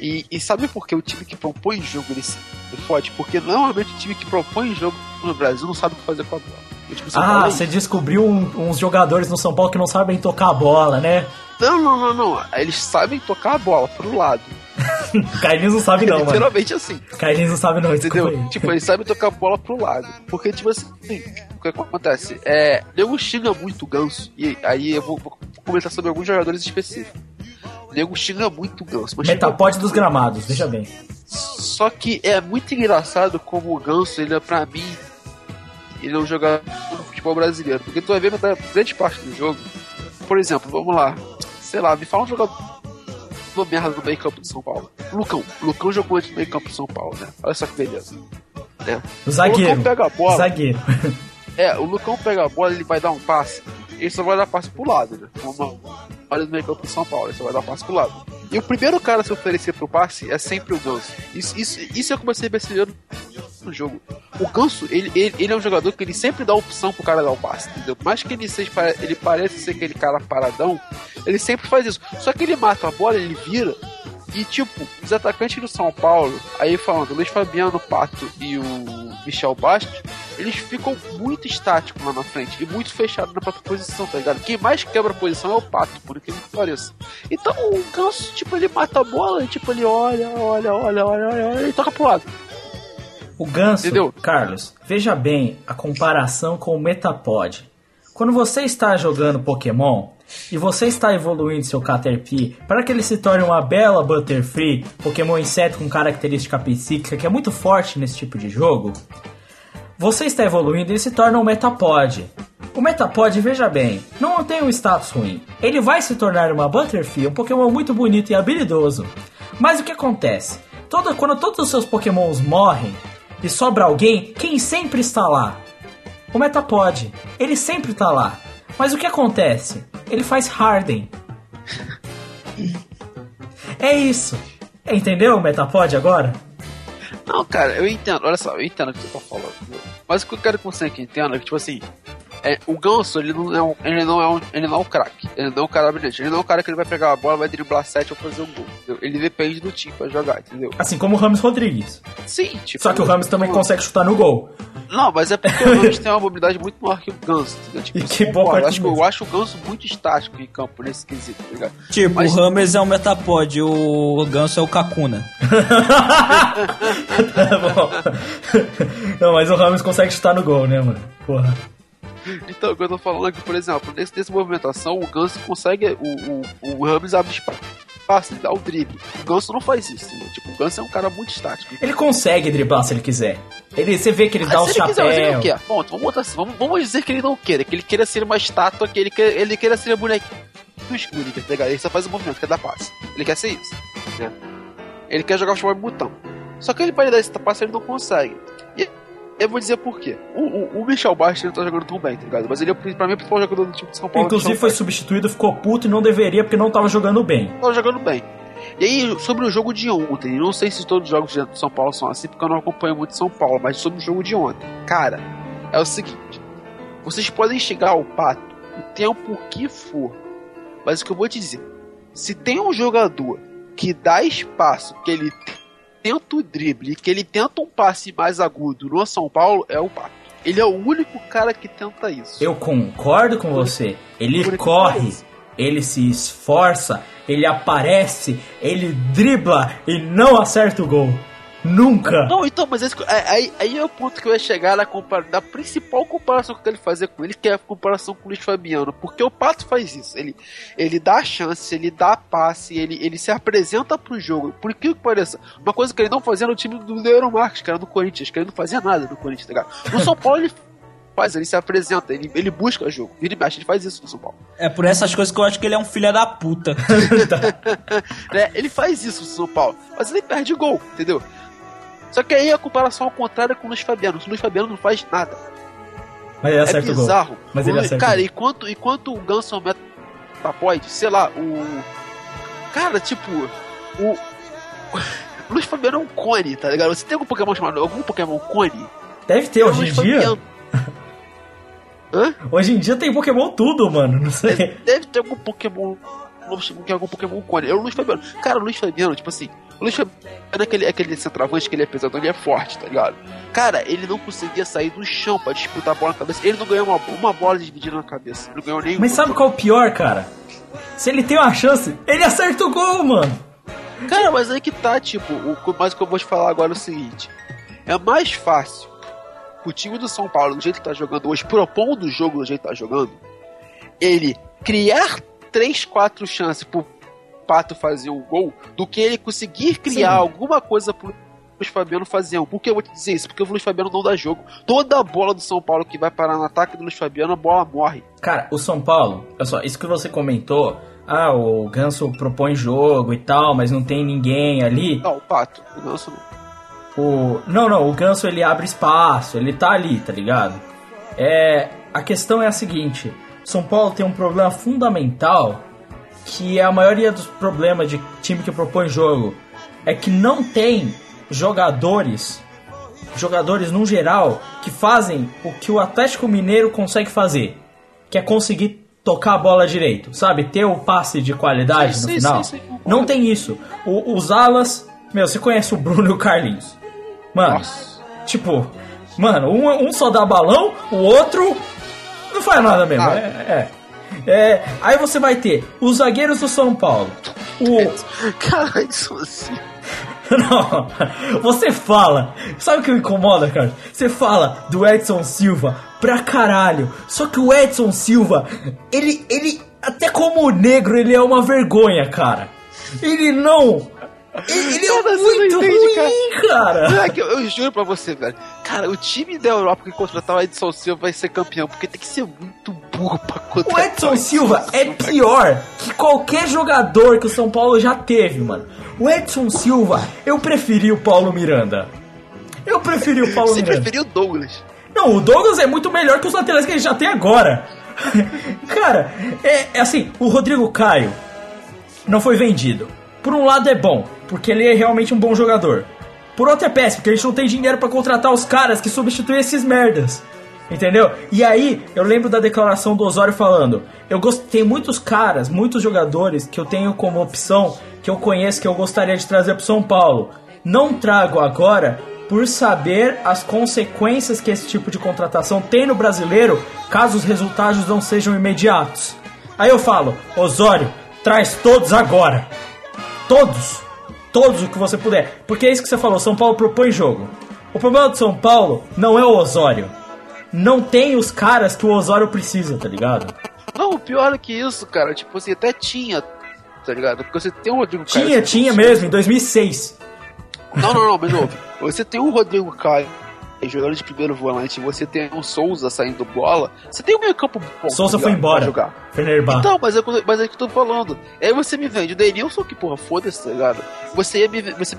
E, e sabe por que o time que propõe jogo ele se fode? Porque normalmente o time que propõe jogo no Brasil não sabe o que fazer com a bola. Ah, é você descobriu um- uns jogadores no São Paulo que não sabem tocar a bola, né? Não, não, não, não. Eles sabem tocar a bola pro lado. Carlinhos não sabe, não, mano. Literalmente assim. Carlinhos não sabe, não. Entendeu? Tipo, eles sabem tocar a bola pro lado. Porque, tipo assim, o que acontece? É, nego xinga muito o ganso. E aí eu vou, vou comentar sobre alguns jogadores específicos. Nego xinga muito o ganso. xinga Metapode dos gramados, veja bem. Só que é muito engraçado como o Ganso, ele é pra mim, ele é um jogador do futebol brasileiro. Porque tu vai ver grande parte do jogo. Por exemplo, vamos lá. Sei lá, me fala um jogador do merda do meio campo de São Paulo. Lucão. Lucão jogou antes do meio campo de São Paulo, né? Olha só que beleza. Né? O zagueiro. O Lucão pega a bola. Zagueiro. É, o Lucão pega a bola, ele vai dar um passe. Ele só vai dar passe pro lado, né? Uma do meio campo de São Paulo, só vai dar passe pro lado. E o primeiro cara a se oferecer pro passe é sempre o Ganso. Isso, isso, isso eu comecei a perceber no jogo. O Ganso, ele, ele, ele é um jogador que ele sempre dá opção pro cara dar o passe, entendeu? Mais que ele seja, ele pareça ser aquele cara paradão, ele sempre faz isso. Só que ele mata a bola, ele vira. E tipo, os atacantes do São Paulo, aí falando, Luiz Fabiano Pato e o Michel Bastos, eles ficam muito estáticos lá na frente e muito fechados na própria posição, tá ligado? Quem mais quebra a posição é o Pato, por incrível que pareça. Então o Ganso, tipo, ele mata a bola e tipo, ele olha, olha, olha, olha, olha, olha e toca pro lado. O ganso, Entendeu? Carlos, veja bem a comparação com o Metapod. Quando você está jogando Pokémon e você está evoluindo seu Caterpie para que ele se torne uma bela Butterfree, Pokémon inseto com característica psíquica que é muito forte nesse tipo de jogo, você está evoluindo e ele se torna um Metapod. O Metapod, veja bem, não tem um status ruim. Ele vai se tornar uma Butterfree, um Pokémon muito bonito e habilidoso. Mas o que acontece? Todo- quando todos os seus Pokémons morrem e sobra alguém, quem sempre está lá? O Metapod. Ele sempre está lá. Mas o que acontece? Ele faz Harden. É isso. Entendeu o Metapod agora? Não, cara, eu entendo, olha só, eu entendo o que você tá falando. Mas o que eu quero que você entenda é que, tipo assim, é, o Ganso, ele não é um, ele não é um, ele não é um craque, ele não é um cara brilhante, ele não é um cara que ele vai pegar a bola, vai driblar 7 ou fazer um gol, entendeu? Ele depende do time pra jogar, entendeu? Assim como o Ramos Rodrigues. Sim, tipo... Só que o Ramos também consegue chutar no gol. Não, mas é porque o Ramos tem uma mobilidade muito maior que o Ganso. entendeu? Tipo, E eu que parte eu acho, eu acho o Ganso muito estático em campo nesse quesito, tá ligado? Tipo, Mas- o Rames é um Metapod, o Ganso é o Kakuna. Tá bom. Não, mas o Ramos consegue chutar no gol, né, mano? Porra. Então, o que eu tô falando é que, por exemplo, nesse, nessa movimentação, o Ganso consegue. O, o, o Ramos abre espaço, ele dá o drible. O Ganso não faz isso, né? Tipo, o Ganso é um cara muito estático. Ele consegue driblar se ele quiser. Ele, você vê que ele Ah, dá o ele quiser, mas ele não chapéu. quer. Ponto, vamos, botar assim, vamos, vamos dizer que ele não queira, que ele queira ser uma estátua, que ele, queira, ele queira ser bonequinho do escuro, tá ligado? Ele só faz o movimento, quer dar passe. Ele quer ser isso, né? Ele quer jogar futebol de botão. Só que ele para dar esse passe, ele não consegue. E eu vou dizer por quê. O, o, o Michel Bastos não tá jogando tão bem, tá ligado? Mas ele, é, pra mim, é o principal jogador do time de São Paulo. Inclusive foi substituído, ficou puto e não deveria porque não tava jogando bem. tava jogando bem. E aí, sobre o jogo de ontem, não sei se todos os jogos de São Paulo são assim, porque eu não acompanho muito São Paulo, mas sobre o jogo de ontem, cara, é o seguinte: vocês podem chegar ao pato o tempo que for, mas o que eu vou te dizer, se tem um jogador que dá espaço, que ele tenta o drible, que ele tenta um passe mais agudo no São Paulo, é o pato. Ele é o único cara que tenta isso. Eu concordo com você. Ele Por corre, ele se esforça, ele aparece, ele dribla e não acerta o gol. Nunca. Não, então, mas esse, é- aí, aí é o ponto que eu ia chegar na, compara, na principal comparação que eu quero fazer com ele, que é a comparação com o Luiz Fabiano. Porque o Pato faz isso. Ele, ele dá a chance, ele dá passe, ele, ele se apresenta pro jogo. Por que que pareça? Uma coisa que ele não fazia no time do Leandro Marques, que era do Corinthians, que ele não fazia nada no Corinthians, tá ligado? No São Paulo ele faz, ele se apresenta, ele, ele busca jogo. Vira e mexe, ele faz isso no São Paulo. É por essas coisas que eu acho que ele é um filho da puta. né? Ele faz isso no São Paulo, mas ele perde gol, entendeu? Só que aí a comparação ao contrário é com o Luiz Fabiano. O Luiz Fabiano não faz nada. Mas ele É acerta gol. bizarro. Mas ele acerta Cara, enquanto, enquanto o Ganso é metapoide, sei lá, o. Cara, tipo, o. O Luiz Fabiano é um cone, tá ligado? Você tem algum Pokémon chamado. algum Pokémon cone? Deve ter É hoje em dia. Hã? Hoje em dia tem Pokémon tudo, mano. Não sei. Deve ter algum Pokémon. Sei que é algum Pokémon cone. É o Luiz Fabiano. Cara, o Luiz Fabiano, tipo assim. O Luiz Fabiano é aquele, aquele centroavante que ele é pesadão, ele é forte, tá ligado? Cara, ele não conseguia sair do chão pra disputar a bola na cabeça. Ele não ganhou uma, uma bola dividida na cabeça. Ele não ganhou nenhuma. Mas sabe qual é o pior, cara? Se ele tem uma chance, ele acerta o gol, mano. Cara, mas aí que tá, tipo, o, mas o que eu vou te falar agora é o seguinte: é mais fácil o time do São Paulo, do jeito que tá jogando hoje, propondo o jogo do jeito que tá jogando, ele criar 3, 4 chances pro Pato fazer um gol, do que ele conseguir criar Sim. alguma coisa pro Luiz Fabiano fazer. Por que eu vou te dizer isso? Porque o Luiz Fabiano não dá jogo. Toda a bola do São Paulo que vai parar no ataque do Luiz Fabiano, a bola morre. Cara, o São Paulo, olha só, isso que você comentou, ah, o Ganso propõe jogo e tal, mas não tem ninguém ali. Não, o Pato, o Ganso não. O não, não, o Ganso ele abre espaço, ele tá ali, tá ligado? É, a questão é a seguinte, São Paulo tem um problema fundamental que é a maioria dos problemas de time que propõe jogo é que não tem jogadores, jogadores no geral que fazem o que o Atlético Mineiro consegue fazer, que é conseguir tocar a bola direito, sabe? Ter o passe de qualidade Sim, no sim, final. sim, não tem isso. O- os alas, meu, você conhece o Bruno e o Carlinhos? Mano, Nossa. tipo, mano, um, um só dá balão, o outro não faz nada mesmo. Ah. É, é. É, aí você vai ter os zagueiros do São Paulo. O, Cara, isso assim. não, você fala. Sabe o que me incomoda, cara? Você fala do Edson Silva pra caralho. Só que o Edson Silva, ele, ele, até como negro, ele é uma vergonha, cara. Ele não. Ele, ele é Cara, muito entende, ruim, cara. Eu, eu juro pra você, velho. Cara, o time da Europa que contratar o Edson Silva vai ser campeão, porque tem que ser muito burro pra O contratar. Edson Silva é pior que qualquer jogador que o São Paulo já teve, mano. O Edson Silva, eu preferi o Paulo Miranda. Eu preferi o Paulo Você Miranda. preferiu o Douglas. Não, o Douglas é muito melhor que os laterais que gente já tem agora. Cara, é, é assim, o Rodrigo Caio não foi vendido. Por um lado é bom, porque ele é realmente um bom jogador. Por outro é péssimo, porque a gente não tem dinheiro pra contratar os caras que substituem esses merdas. Entendeu? E aí, eu lembro da declaração do Osório falando: Eu gost... tem muitos caras, muitos jogadores que eu tenho como opção, que eu conheço, que eu gostaria de trazer pro São Paulo. Não trago agora por saber as consequências que esse tipo de contratação tem no brasileiro caso os resultados não sejam imediatos. Aí eu falo, Osório, traz todos agora. Todos. Todos o que você puder. Porque é isso que você falou, São Paulo propõe jogo. O problema do São Paulo não é o Osório. Não tem os caras que o Osório precisa, tá ligado? Não, pior do que isso, cara. Tipo, você até tinha, tá ligado? Porque você tem o Rodrigo Caio. Tinha, tinha mesmo, em 2006. Não, não, não, mas. Você tem o Rodrigo Caio jogando de primeiro volante, você tem o Souza saindo bola, você tem o meio campo bom. Souza tá foi embora. Jogar. Fenerbahçe. Então, mas é, mas é que eu tô falando. Aí você me vende o Denilson, que porra, foda-se, tá ligado? Você ia me, você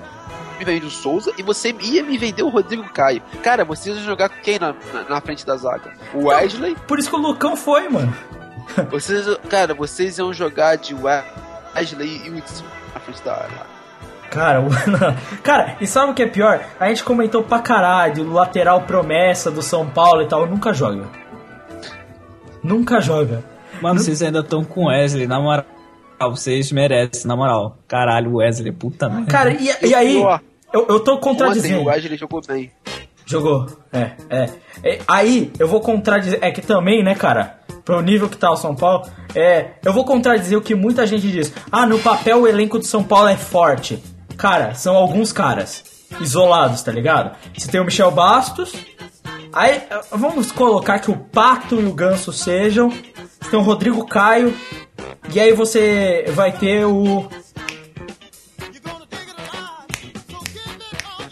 me vende o Souza e você ia me vender o Rodrigo Caio. Cara, você ia jogar com quem na, na, na frente da zaga? O Wesley? Por isso que o Lucão foi, mano. Vocês, cara, vocês iam jogar de Wesley e Hudson na frente da área. Cara, o- cara, e sabe o que é pior? A gente comentou pra caralho do lateral promessa do São Paulo e tal, nunca joga. Nunca joga. Mano, vocês ainda estão com Wesley, na moral. Vocês merecem, na moral. Caralho, Wesley, puta merda. Cara, e, e aí? Eu, eu tô Ontem contradizendo. o Wesley jogou bem. Jogou, é, é, É, Aí, eu vou contradizer. É que também, né, cara? Pro nível que tá o São Paulo, é. Eu vou contradizer o que muita gente diz. Ah, no papel o elenco do São Paulo é forte. Cara, são alguns caras isolados, tá ligado? Você tem o Michel Bastos. Aí, vamos colocar que o Pato e o Ganso sejam. Você tem o Rodrigo Caio. E aí você vai ter o.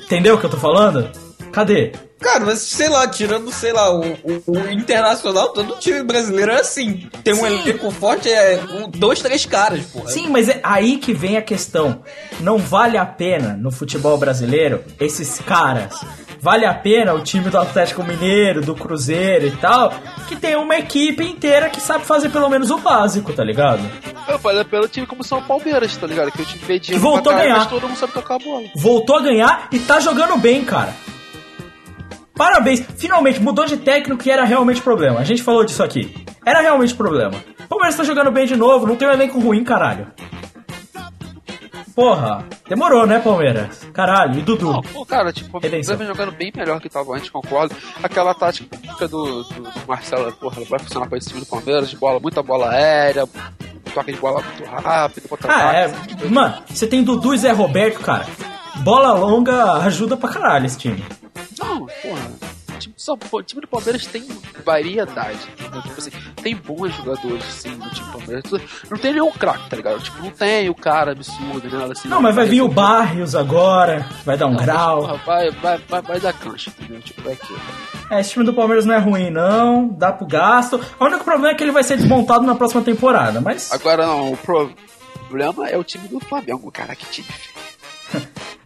Entendeu o que eu tô falando? Cadê? Cara, mas sei lá, tirando, sei lá, o, o- o internacional, todo time brasileiro é assim. Tem um elenco forte, é um, dois, três caras, porra. Sim, mas é aí que vem a questão. Não vale a pena no futebol brasileiro esses caras. Vale a pena o time do Atlético Mineiro, do Cruzeiro e tal, que tem uma equipe inteira que sabe fazer pelo menos o básico, tá ligado? Eu falei pelo time como São Palmeiras, tá ligado? Que o time mediano Que voltou a ganhar. mas todo mundo sabe tocar a bola. Voltou a ganhar e tá jogando bem, cara. Parabéns, finalmente mudou de técnico que era realmente problema. A gente falou disso aqui. Era realmente problema. O Palmeiras tá jogando bem de novo, não tem um elenco ruim, caralho. Porra, demorou, né, Palmeiras? Caralho, e Dudu? Não, pô, cara, tipo, o. Palmeiras vem jogando bem melhor que tava antes, concordo. Aquela tática do, do, Marcelo, porra, vai funcionar com esse time do Palmeiras, de bola, muita bola aérea, toque de bola muito rápido, contra Ah, é. Mano, você tem Dudu e Zé Roberto, cara. Bola longa ajuda pra caralho esse time. Não, porra. Time, do São Paulo- o time do Palmeiras tem variedade. entendeu? Tipo assim, tem bons jogadores, sim, no time do Palmeiras. Não tem nenhum craque, tá ligado? Tipo, não tem o cara absurdo, né? Assim, Não, mas vai vir o. Barrios agora, vai dar um mas, grau. porra, vai, vai, vai, vai dar cancha, entendeu? Tipo, é aquilo. É, esse time do Palmeiras não é ruim, não. Dá pro gasto. O único problema é que ele vai ser desmontado na próxima temporada, mas. Agora não, o problema é o time do Flamengo, cara, que time.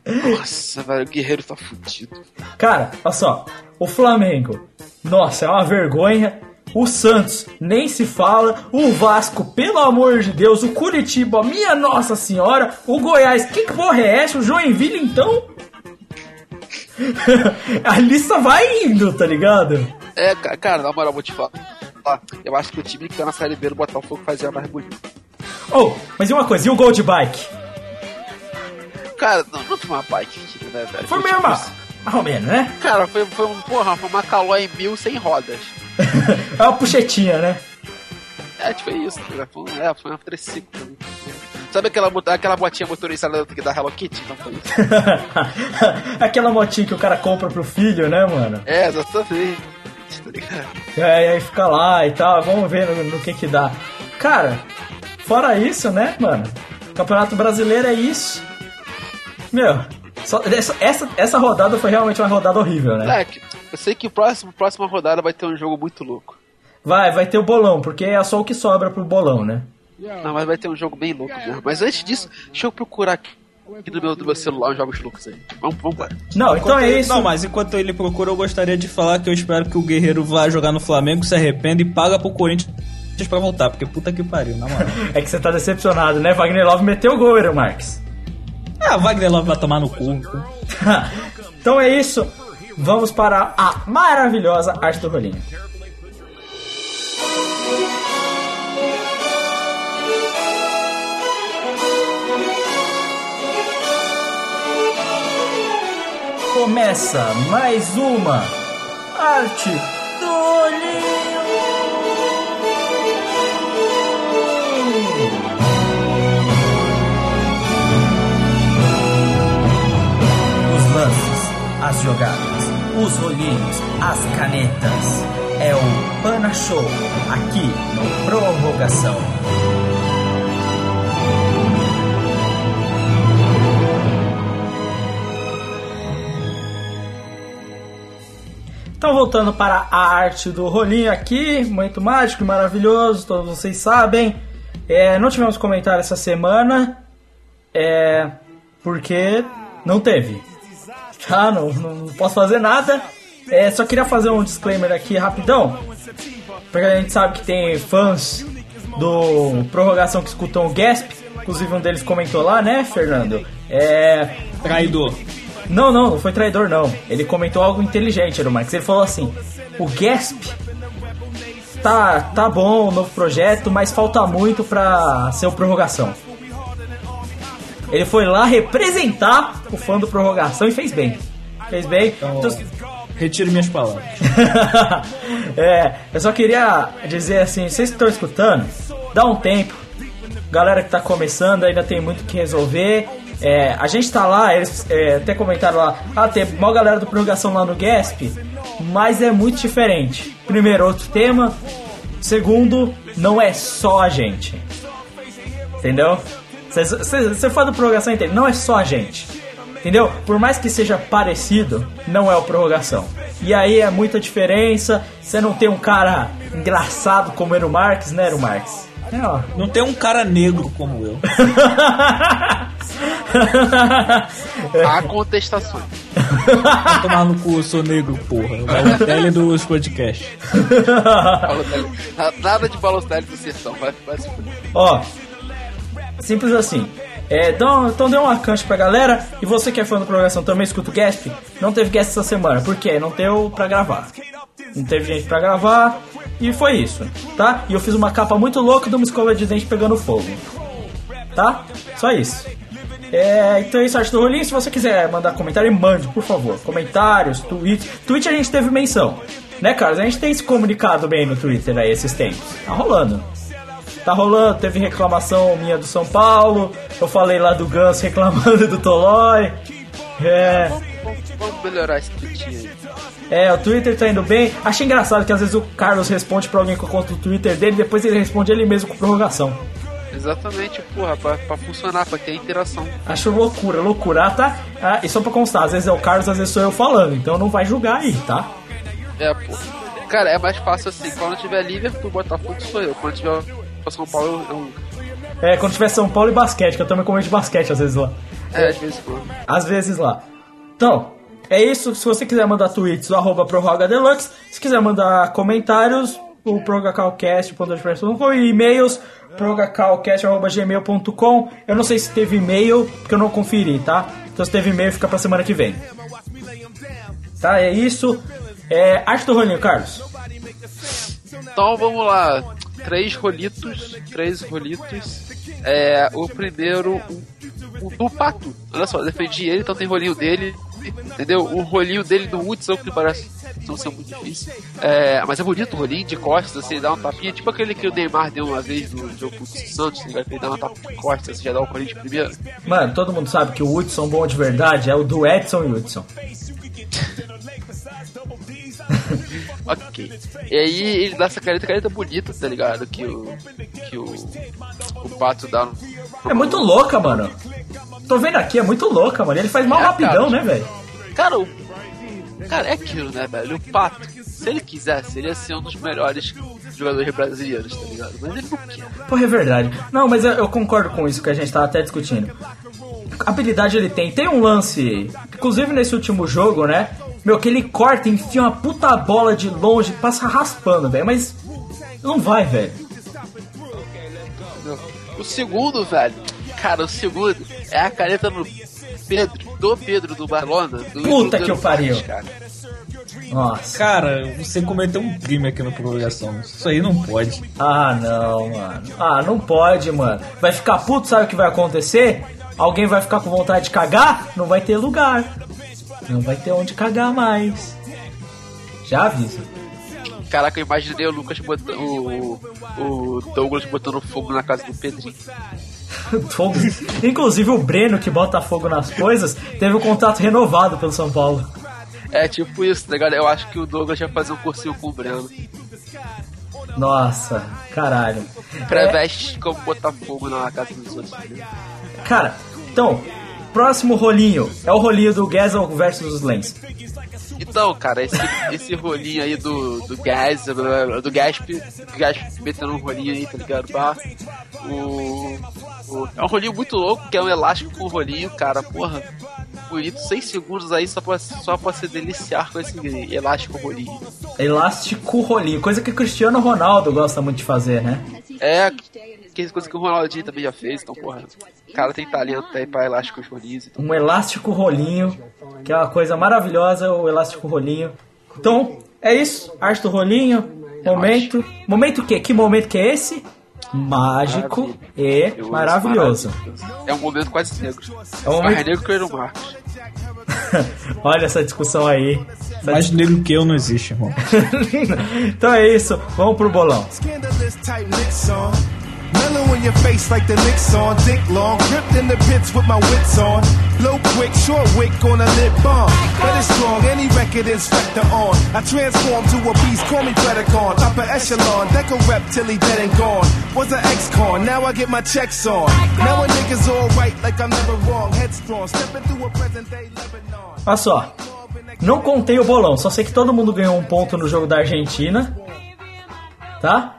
Nossa, velho, o Guerreiro tá fudido. Cara, olha só. O Flamengo, nossa, é uma vergonha. O Santos, nem se fala. O Vasco, pelo amor de Deus. O Curitiba, minha Nossa Senhora. O Goiás, que porra é essa? O Joinville, então? A lista vai indo, tá ligado? É, ca- cara, na moral, vou te falar. Eu acho que o time que tá na Série B do Botafogo fazia mais bonito. Oh, mas e uma coisa, e o Gold Bike? Cara, não, não foi uma bike, né, velho? Foi tipo mesmo, isso. mais ou menos, né? Cara, foi, foi um, porra, foi uma Calói mil sem rodas. é uma puxetinha, né? É, tipo, é isso, cara. Foi, um- é, foi uma triciclo. Sabe aquela, aquela botinha motorizada da Hello Kitty? Então foi isso. Aquela motinha que o cara compra pro filho, né, mano? É, exatamente. Tá? É, e aí fica lá e tal, vamos ver no, no que que dá. Cara, fora isso, né, mano? Campeonato Brasileiro é isso. Meu, só- essa, essa, essa rodada foi realmente uma rodada horrível, né? Moleque, eu sei que o próximo, próxima rodada vai ter um jogo muito louco. Vai, vai ter o bolão, porque é só o que sobra pro bolão, né? Não, mas vai ter um jogo bem louco mesmo. Mas antes disso, deixa eu procurar aqui, aqui no meu, do meu celular os jogos loucos aí. Vamos, vamos embora. Não, então é Enquanto- isso. Não, mas enquanto ele procura, eu gostaria de falar que eu espero que o Guerreiro vá jogar no Flamengo, se arrependa e paga pro Corinthians pra voltar, porque puta que pariu, na moral. É que você tá decepcionado, né? Wagner Love meteu o gol, Marques. Ah, Wagner Love vai tomar no cu. então é isso. Vamos para a maravilhosa arte do rolinho. começa mais uma Arte do Olhinho. Lances, as jogadas, os rolinhos, as canetas. É o Pana Show, aqui no Prorrogação. Então, voltando para a arte do rolinho aqui, muito mágico e maravilhoso, todos vocês sabem. É, não tivemos comentário essa semana, é, porque não teve. Tá, não, não posso fazer nada. É, só queria fazer um disclaimer aqui rapidão, porque a gente sabe que tem fãs do Prorrogação que escutam o Gasp, inclusive um deles comentou lá, né, Fernando? É, Traidor. não, não, não foi traidor, não. Ele comentou algo inteligente, era o Max. Ele falou assim: o Gasp tá, tá bom, o novo projeto, mas falta muito pra ser o prorrogação. Ele foi lá representar o fã do prorrogação e fez bem. Fez bem. Então, Retiro minhas palavras. é, eu só queria dizer assim, vocês que estão escutando, dá um tempo. Galera que tá começando ainda tem muito que resolver. É, a gente tá lá, eles é, até comentaram lá, ah, tem uma galera do prorrogação lá no Gasp, mas é muito diferente. Primeiro, outro tema. Segundo, não é só a gente. Entendeu? Você fala do prorrogação entende? Não é só a gente. Entendeu? Por mais que seja parecido, não é o prorrogação. E aí é muita diferença. Você não tem um cara engraçado como Ero Marques, né, Ero Marques? É, ó. Não tem um cara negro como eu. Há contestações. Vai tomar no cu, eu sou negro, porra. O Balotelli dos podcasts. Nada de Balotelli do Sertão, vai, vai se fuder. Ó, simples assim. É, então, então dê uma cancha pra galera. E você que é fã do Prorrogação também escuta o Gasp. Não teve Gasp essa semana. Por quê? Não deu pra gravar. Não teve gente pra gravar. E foi isso, tá? E eu fiz uma capa muito louca de uma escova de dente pegando fogo. Tá? Só isso. É, então é isso, arte do rolinho. Se você quiser mandar comentário, mande, por favor. Comentários, tweets. Tweet a gente teve menção. Né, Carlos? A gente tem se comunicado bem no Twitter aí esses tempos. Tá rolando. Tá rolando, teve reclamação minha do São Paulo. Eu falei lá do Ganso reclamando do Tolói. É, Vamos, melhorar esse tweetinho aí. é, o Twitter tá indo bem. Achei engraçado que às vezes o Carlos responde pra alguém com a conta do Twitter dele, depois ele responde ele mesmo com prorrogação. Exatamente, porra, pra, pra funcionar, pra ter interação. Acho loucura, loucura. Ah, tá? Ah, e só pra constar, às vezes é o Carlos, às vezes sou eu falando, então não vai julgar aí, tá? É, pô. Cara, é mais fácil assim, quando tiver Liverpool, Botafogo sou eu. Quando tiver pra São Paulo, eu. eu É, quando tiver São Paulo e basquete, que eu também comento basquete às vezes lá. é, às vezes, pô. Às vezes lá. Então, é isso. Se você quiser mandar tweets, o arroba prorroga deluxe. Se quiser mandar comentários, o prorrogacalcast.com e e-mails, prorrogacalcast.gmail.com. Eu não sei se teve e-mail, porque eu não conferi, tá? Então se teve e-mail, fica pra semana que vem. Tá, é isso. É, arte do rolinho, Carlos. Então vamos lá. Três rolitos. Três rolitos. É. O primeiro. O, o do pato. Olha só, defendi ele, então tem rolinho dele. Entendeu? O rolinho dele do Hudson, que parece não ser muito difícil. É, mas é bonito o rolinho de costas, assim, dá uma tapinha, tipo aquele que o Neymar deu uma vez no jogo contra o Santos, ligado? ele dá uma tapinha de costas, você já dá o rolinho de primeiro. Mano, todo mundo sabe que o Hudson bom de verdade é o do Edson e Hudson. Ok. E aí ele dá essa careta, careta bonita, tá ligado? Que o. Que o. O pato dá no. É muito louca, mano. Tô vendo aqui, é muito louca, mano. Ele faz mal É, rapidão, cara. né, velho? Cara, o. Cara, é aquilo, né, velho? O pato, se ele quisesse, ele ia ser um dos melhores jogadores brasileiros, tá ligado? Mas ele não quer. Porra, é verdade. Não, mas eu, eu concordo com isso que a gente tava até discutindo. Habilidade ele tem. Tem um lance, inclusive nesse último jogo, né? Meu, que ele corta, enfia uma puta bola de longe, passa raspando, velho. Mas não vai, velho. O segundo, velho. Cara, o segundo é a caneta no Pedro, do Pedro do Barcelona. Do, Puta do que eu pariu. cara. Nossa. Cara, você cometeu um crime aqui no prorrogação. Isso aí não pode. Ah, não, mano. Ah, não pode, mano. Vai ficar puto, sabe o que vai acontecer? Alguém vai ficar com vontade de cagar? Não vai ter lugar. Não vai ter onde cagar mais. Já aviso. Caraca, eu imaginei o Lucas botando. O, o Douglas botando fogo na casa do Pedrinho. Inclusive o Breno, que bota fogo nas coisas, teve um contrato renovado pelo São Paulo. É tipo isso, tá ligado? Eu acho que o Douglas vai fazer um cursinho com o Breno. Nossa, caralho. Preveste como botar fogo na casa dos outros. entendeu? Cara, então, próximo rolinho é o rolinho do Gazel versus os Lens. Então, cara, esse, esse rolinho aí do, do Gas, do Gasp, do Gasp metendo um rolinho aí, tá ligado? Bah, o, o- é um rolinho muito louco, que é um elástico com rolinho, cara, porra. Bonito, 6 segundos aí só pra, só pra se deliciar com esse elástico rolinho. Elástico rolinho, coisa que o Cristiano Ronaldo gosta muito de fazer, né? É, que é coisa que o Ronaldinho também já fez, então, porra. O cara tem talento aí pra elásticos rolinhos. Então. Um elástico rolinho, que é uma coisa maravilhosa, o elástico rolinho. Então, é isso, arte do rolinho, momento. Momento o quê? Que momento que é esse? Mágico e Eu- maravilhoso. É um momento quase negro. É um momento- Mais negro que o Eero Marcos. Olha essa discussão aí. Essa Mais negro que eu não existe, irmão. então é isso, vamos pro bolão. Mellow in your face like the licks on. Dick long, gripped in the pits with my wits on. Blow quick, short wick on a lip bomb. But it's strong, any record inspector on. I transform to a beast, call me Predacon. Upper echelon, deco rep dead and gone. Was an ex-con, now I get my checks on. Now a nigga's alright like I'm never wrong. Headstrong, stepping through a present day Lebanon. Olha só, não contei o bolão, só sei que todo mundo ganhou um ponto no jogo da Argentina, tá?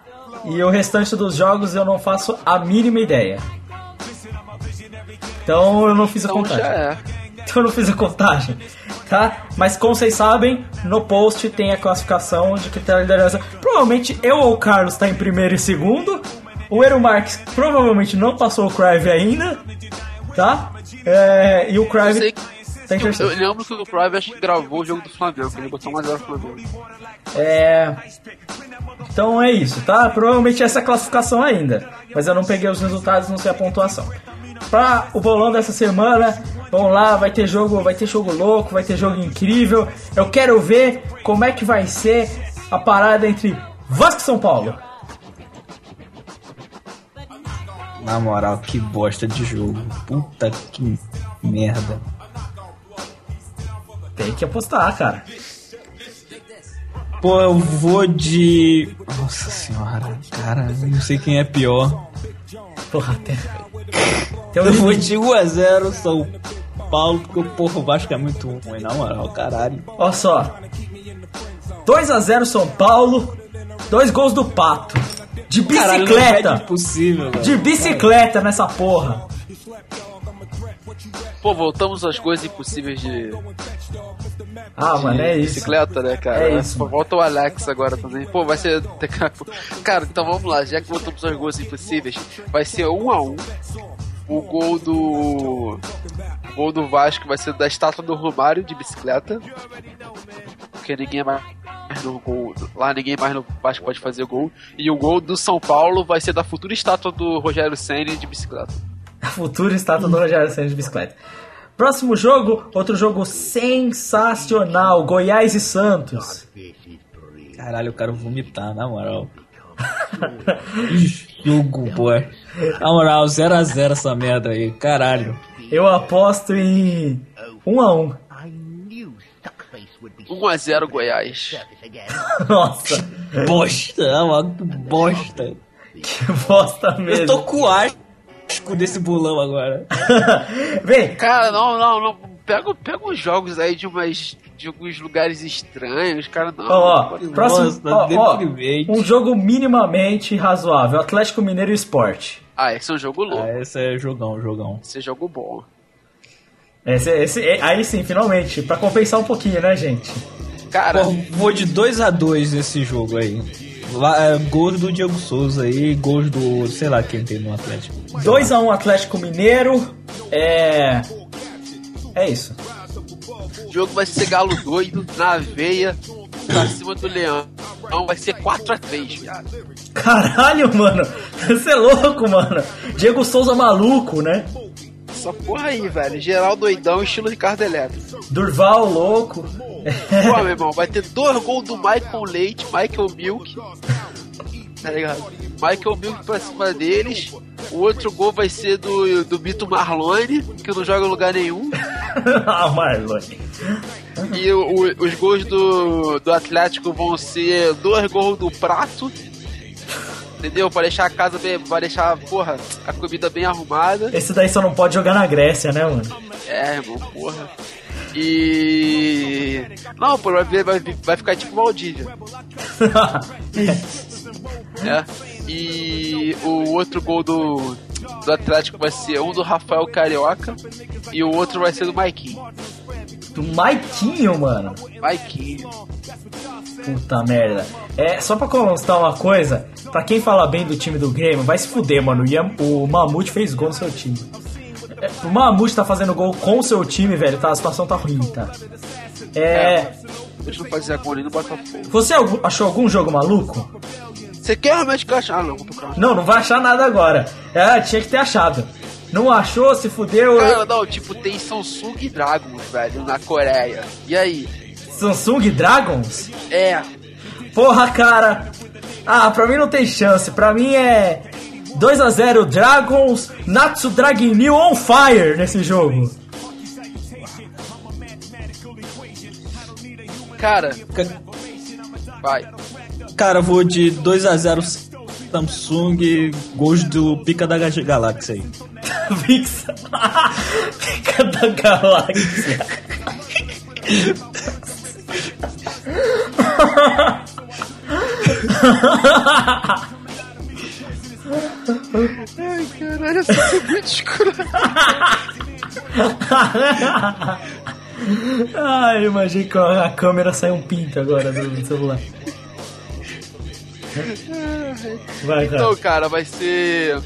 E o restante dos jogos eu não faço a mínima ideia. Então eu não fiz a Então contagem. é. Então eu não fiz a contagem, tá? Mas como vocês sabem, no post tem a classificação de critério de liderança. Provavelmente eu ou o Carlos tá em primeiro e segundo. O Eero Marques provavelmente não passou o Crive ainda, tá? É, e o Eu Crive tá que eu, lembro que o Prime acho que gravou o jogo do Flamengo, ele botou mais zero pro Flamengo. É. Então é isso, tá? Provavelmente essa é a classificação ainda. Mas eu não peguei os resultados, não sei a pontuação. Pra o bolão dessa semana, vamos lá, vai ter jogo, vai ter jogo louco, vai ter jogo incrível. Eu quero ver como é que vai ser a parada entre Vasco e São Paulo. Na moral, que bosta de jogo. Puta que merda. Tem que apostar, cara. Pô, eu vou de. Nossa senhora, cara, eu não sei quem é pior. Porra, um Eu vou de 1x0 São Paulo, porque o porra, o Vasco é muito ruim, na moral, caralho. Olha só. 2x0 São Paulo, dois gols do Pato. De Caralho, não é bicicleta. impossível, velho. De bicicleta nessa porra. Pô, voltamos às coisas impossíveis de, Ah, mano, é isso. bicicleta, né, cara? É isso, Pô, volta o Alex agora também. Pô, vai ser. Cara, então vamos lá, já que voltamos às coisas impossíveis, vai ser um a um. O gol do. O gol do Vasco vai ser da estátua do Romário de bicicleta. Porque ninguém mais no gol. Lá ninguém mais no Vasco pode fazer gol. E o gol do São Paulo vai ser da futura estátua do Rogério Senna de bicicleta. A futura estátua do Rogério Senna de bicicleta. Próximo jogo, outro jogo sensacional, Goiás e Santos. Caralho, eu quero vomitar, na moral. Que jogo, pô. Na moral, 0x0 essa merda aí, caralho. Eu aposto em 1 a 1 1 a 0 Goiás. Nossa, Bosta, moral, que bosta. que bosta Eu mesmo. tô com asco desse bolão agora. Vem, Cara, não, não, não. Pega, pega uns jogos aí de umas. de alguns lugares estranhos, cara, não. ó, ó, próximo, Nossa, ó, ó, deprimente. um jogo minimamente razoável, Atlético Mineiro e Sport. Ah, esse é um jogo louco. Ah, esse é jogão, jogão. Esse é jogo bom. Esse, esse, é- aí sim, finalmente, pra compensar um pouquinho, né, gente? Cara, Pô, vou de 2x2 nesse jogo aí. É, gols do Diego Souza aí, gols do. sei lá quem tem no Atlético. 2 a 1 Atlético Mineiro. É. É isso. o jogo vai ser galo doido, na veia, pra cima do leão. Então vai ser 4x3, viado. Caralho, mano. Você é louco, mano. Diego Souza maluco, né? essa porra aí, velho. Geral doidão, estilo Ricardo Eletro. Durval louco. Pô, meu irmão, vai ter dois gols do Michael Leite, Michael Milk. Tá ligado? Michael Milk pra cima deles. O outro gol vai ser do, do Mito Marlone, que não joga em lugar nenhum. ah, Marlon. E o- os gols do, do Atlético vão ser dois gols do Prato. Entendeu? Pra deixar a casa bem. Pra deixar, porra, a comida bem arrumada. Esse daí só não pode jogar na Grécia, né, mano? É, irmão, porra. E. Não, pô, vai, vai, vai ficar tipo Valdívia. né? E o outro gol do, do Atlético vai ser um do Rafael Carioca e o outro vai ser do Maikinho. Do Maiquinho, mano. Maikinho. Puta merda. É, só pra constar uma coisa, pra quem fala bem do time do Grêmio, vai se fuder, mano. O Mamute fez gol no seu time. É, O Mamute tá fazendo gol com o seu time, velho, tá? A situação tá ruim, tá? É. Deixa eu fazer gol ali no Botafogo. Você achou algum jogo maluco? Você quer realmente que ache? Ah, não. Não, não vai achar nada agora. É, tinha que ter achado. Não achou, se fudeu. Cara, não, tipo, tem Samsung Dragons, velho, na Coreia. E aí? Samsung Dragons? É, Porra, cara. Ah, pra mim não tem chance. Pra mim é 2 a 0 Dragons, Natsu Dragon New on fire nesse jogo. cara, Ca- vai. Cara, vou de 2x0 Samsung, gols do Pica da Ga- Galáxia aí. Fica da galáxia. Caralho, essa é muito escura. Ai, eu imaginei que a câmera saiu um pinto agora do celular. Vai, cara. Então, cara, vai ser.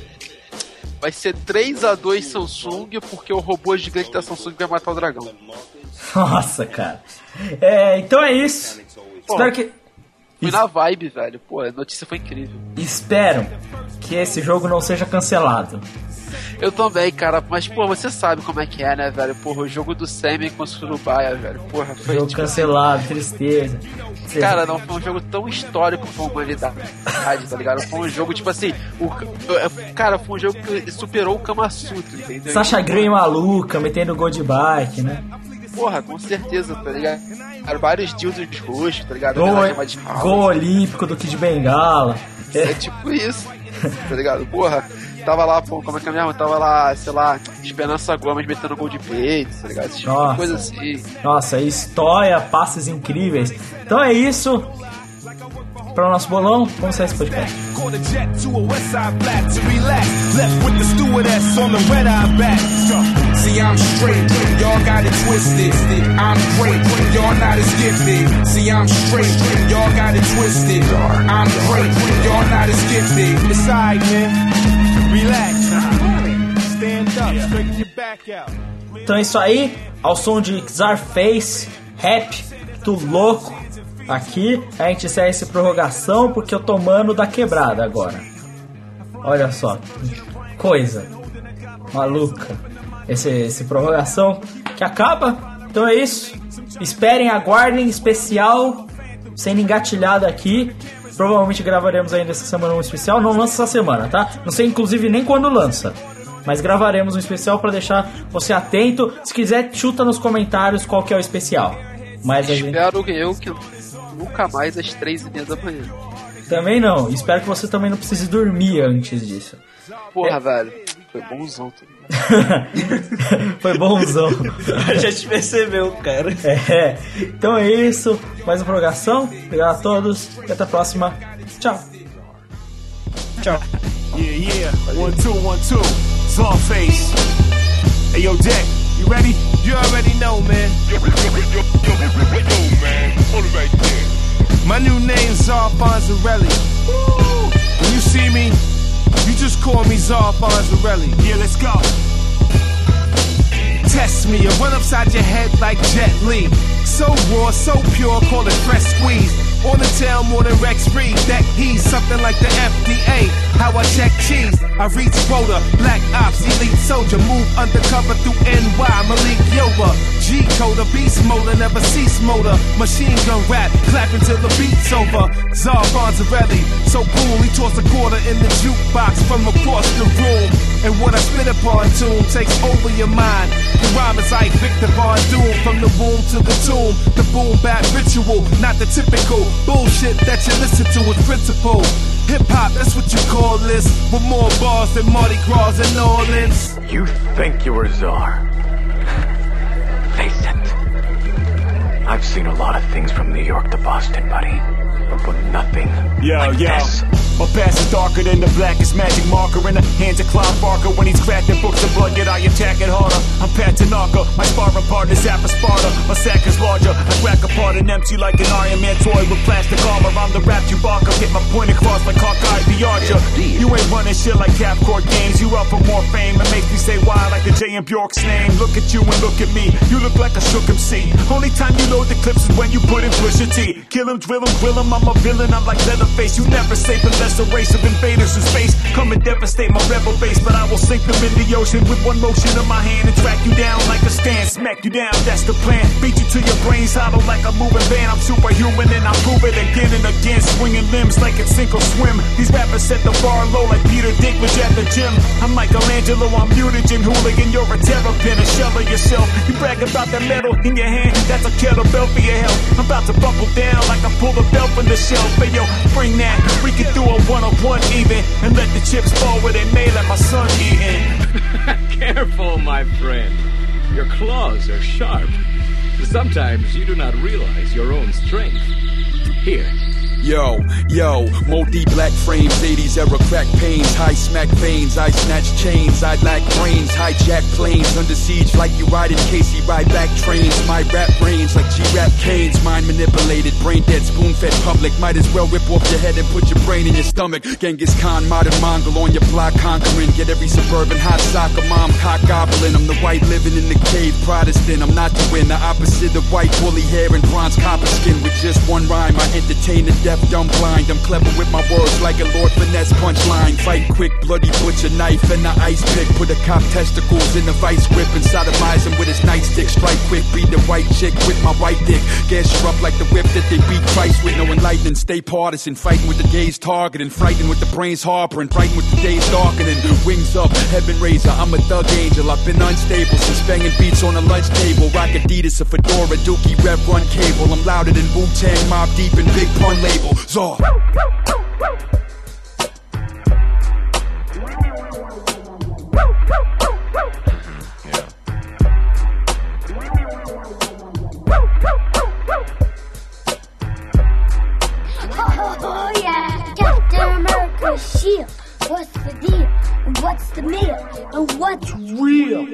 Vai ser 3x2 Samsung, porque o robô gigante da Samsung vai matar o dragão. Nossa, cara. É, então é isso. Espero que. Fui na vibe, velho. Pô, a notícia foi incrível. Espero que esse jogo não seja cancelado. Eu também, cara, mas, pô, você sabe como é que é, né, velho? Porra, o jogo do Semi com o Surubaia, velho. Porra, foi Jogo tipo, cancelado, tristeza. Cara, não foi um jogo tão histórico pra humanidade, tá ligado? Foi um jogo, tipo assim, o, cara, foi um jogo que superou o Kama Sutra, entendeu? Sasha Grey maluca, metendo gol de bike, né? Porra, com certeza, tá ligado? Cara, vários dildos roxos, tá ligado? Gol, gol olímpico do Kid Bengala. É É, tipo isso, tá ligado? Porra, tava lá, pô, como é que é mesmo? Tava lá, sei lá, Esperança Gomes metendo gol de peito, tá ligado? Esse tipo Nossa. coisa assim. nossa, história, passes incríveis. Então é isso. Para o nosso bolão, vamos sair esse podcast. See, I'm straight, y'all got it twisted. I'm great, y'all not as gifted. See, I'm straight, y'all got it twisted. I'm great, y'all not as gifted. It's alright, man. Relax. Stand up. Straighten your back out. Então é isso aí, ao som de Czarface, rap, do louco. Aqui a gente encerra essa prorrogação porque eu tô mano da quebrada agora. Olha só, coisa maluca. Esse, esse prorrogação que acaba. Então é isso. Esperem, aguardem especial sendo engatilhado aqui. Provavelmente gravaremos ainda essa semana um especial. Não lança essa semana, tá? Não sei inclusive nem quando lança. Mas gravaremos um especial pra deixar você atento. Se quiser, chuta nos comentários qual que é o especial. Mas a gente... Espero eu que nunca mais às três e meia da manhã. também não. Espero que você também não precise dormir antes disso. Porra, velho. Foi bonzão. Foi bonzão. A gente percebeu, cara. É. Então é isso. Mais uma prorrogação. Obrigado a todos. E até a próxima. Tchau. Tchau. Yeah, yeah. One, two, one, two. Sawface. Hey, yo, Jack. Ready? You already know, man. My new name's Czar Fonzarelli. When you see me, you just call me Czar Fonzarelli. Yeah, let's go. Test me and run upside your head like Jet Li. So raw, so pure, call it fresh squeeze. On the tail more than Rex Reed. That he's something like the FDA. How I check cheese. I reach quota. Black ops, elite soldier. Move undercover through NY. Malik Yoba. G coder, beast motor, never cease motor. Machine gun rap, clapping till the beat's over. Czar Bonzarelli, so cool, he tossed a quarter in the jukebox from across the room. And what I spit upon tune takes over your mind. The rhyme is like Victor Von Doom, from the womb to the tomb. The boom bap ritual, not the typical bullshit that you listen to with principle. Hip hop, that's what you call this. With more bars than Mardi Gras and New Orleans. You think you're a czar? Face it. I've seen a lot of things from New York to Boston, buddy. But nothing Yo, like yo. this. My past is darker than the blackest magic marker in the hands of Clive Barker. When he's cracking books of blood, yet I attack it harder. I'm Pat Tanaka, my sparring partner's half a Sparta. My sack is larger. I crack apart and empty like an Iron Man toy with plastic armor. I'm the rap Chewbacca, get my point across like Hawkeye the Archer. You ain't running shit like Cap Court games. You up for more fame. It makes me say why like the J and Bjork's name. Look at you and look at me. You look like a shook MC. Only time you load the clips is when you put in Pusha T. Kill him, drill him, grill him. I'm a villain. I'm like Leatherface. You never safe unless a race of invaders in space come and devastate my rebel base. But I will sink them in the ocean with one motion of my hand and track you down like a stand. Smack you down. That's the plan. Beat you to your brains hollow like a moving van. I'm superhuman and I prove it again and again. Swinging limbs like it's sink or swim. These rappers set the bar low like Peter Dinklage at the gym. I'm Michelangelo. I'm mutagen hooligan. You're a terrapin, a shell of yourself. You brag about that metal in your hand. That's a kettlebell for your health. I'm about to buckle down like I pull the belt from the shelf. Hey yo, bring that. We can do a one on one even and let the chips fall where they may let my son eating. Careful, my friend. Your claws are sharp. Sometimes you do not realize your own strength. Here, Yo, yo, multi black frames, 80s era crack pains, high smack veins, I snatch chains, I lack brains, hijack planes, under siege like you riding Casey ride back trains, my rap brains like G-rap canes, mind manipulated, brain dead, spoon fed public, might as well rip off your head and put your brain in your stomach, Genghis Khan, modern Mongol on your block conquering, get every suburban hot soccer mom cock gobbling, I'm the white living in the cave Protestant, I'm not to win, the opposite of white woolly hair and bronze copper skin, with just one rhyme, I entertain the deaf, dumb, blind. I'm clever with my words like a Lord Finesse punchline. Fight quick, bloody butcher knife and the ice pick. Put a cop testicles in the vice grip and sodomize him with his nightstick. Strike quick, beat the white chick with my white dick. Gas you up like the whip that they beat Christ with. No enlightening, stay partisan. Fighting with the gaze targeting, frightened with the brains harboring, frightened with the days darkening. Wings up, heaven raiser. I'm a thug angel. I've been unstable since banging beats on a lunch table. Rock Adidas, a fedora, dookie, rev run cable. I'm louder than Wu Tang, mob deep and big pun label. Zor. Oh yeah, Captain America's shield. What's the deal? And what's the meal? And what's real?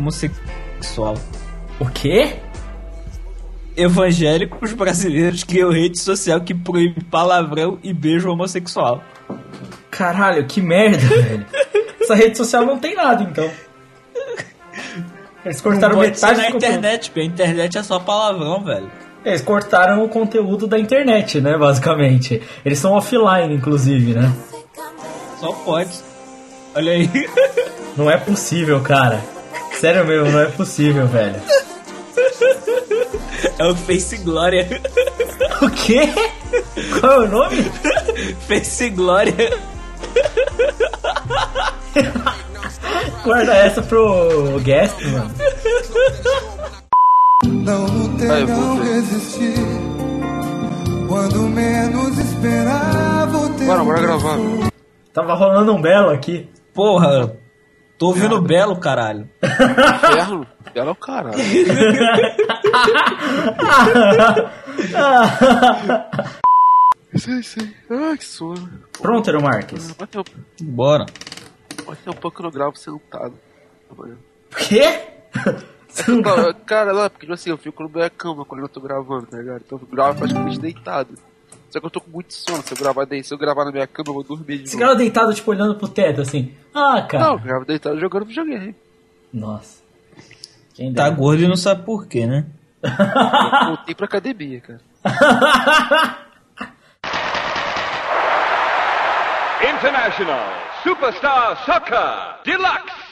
Homossexual. O quê? Evangélicos brasileiros criam rede social que proíbe palavrão e beijo homossexual. Caralho, que merda, velho. Essa rede social não tem nada, então. Eles cortaram metade na internet, porque a internet é só palavrão, velho. Eles cortaram o conteúdo da internet, né, basicamente. Eles são offline, inclusive, né? Só pode. Olha aí. Não é possível, cara. Sério mesmo, não é possível, velho. É o Face Glória. O quê? Qual é o nome? Face Glória. Guarda essa pro guest, mano. Não vou não. Quando menos esperava o tempo. Bora, bora gravar. Tava rolando um belo aqui. Porra, tô ouvindo Belo, caralho. Inferno. Ela é o caralho. Sei, sei. Ai, que sono. Pronto, Ero Marques. Um, Bora. vai ter um pouco que eu não gravo sentado. O quê? Cara, não, porque tipo assim, eu fico no minha cama quando eu tô gravando, tá ligado? Então eu gravo praticamente deitado. Só que eu tô com muito sono. Se eu gravar, se eu gravar na minha cama, eu vou dormir de Esse novo. cara deitado, tipo, olhando pro teto, assim. Ah, cara. Não, eu gravo deitado jogando videogame. Nossa. Quem Tá dera. gordo e não sabe por quê, né? Eu voltei pra academia, cara. International Superstar Soccer Deluxe.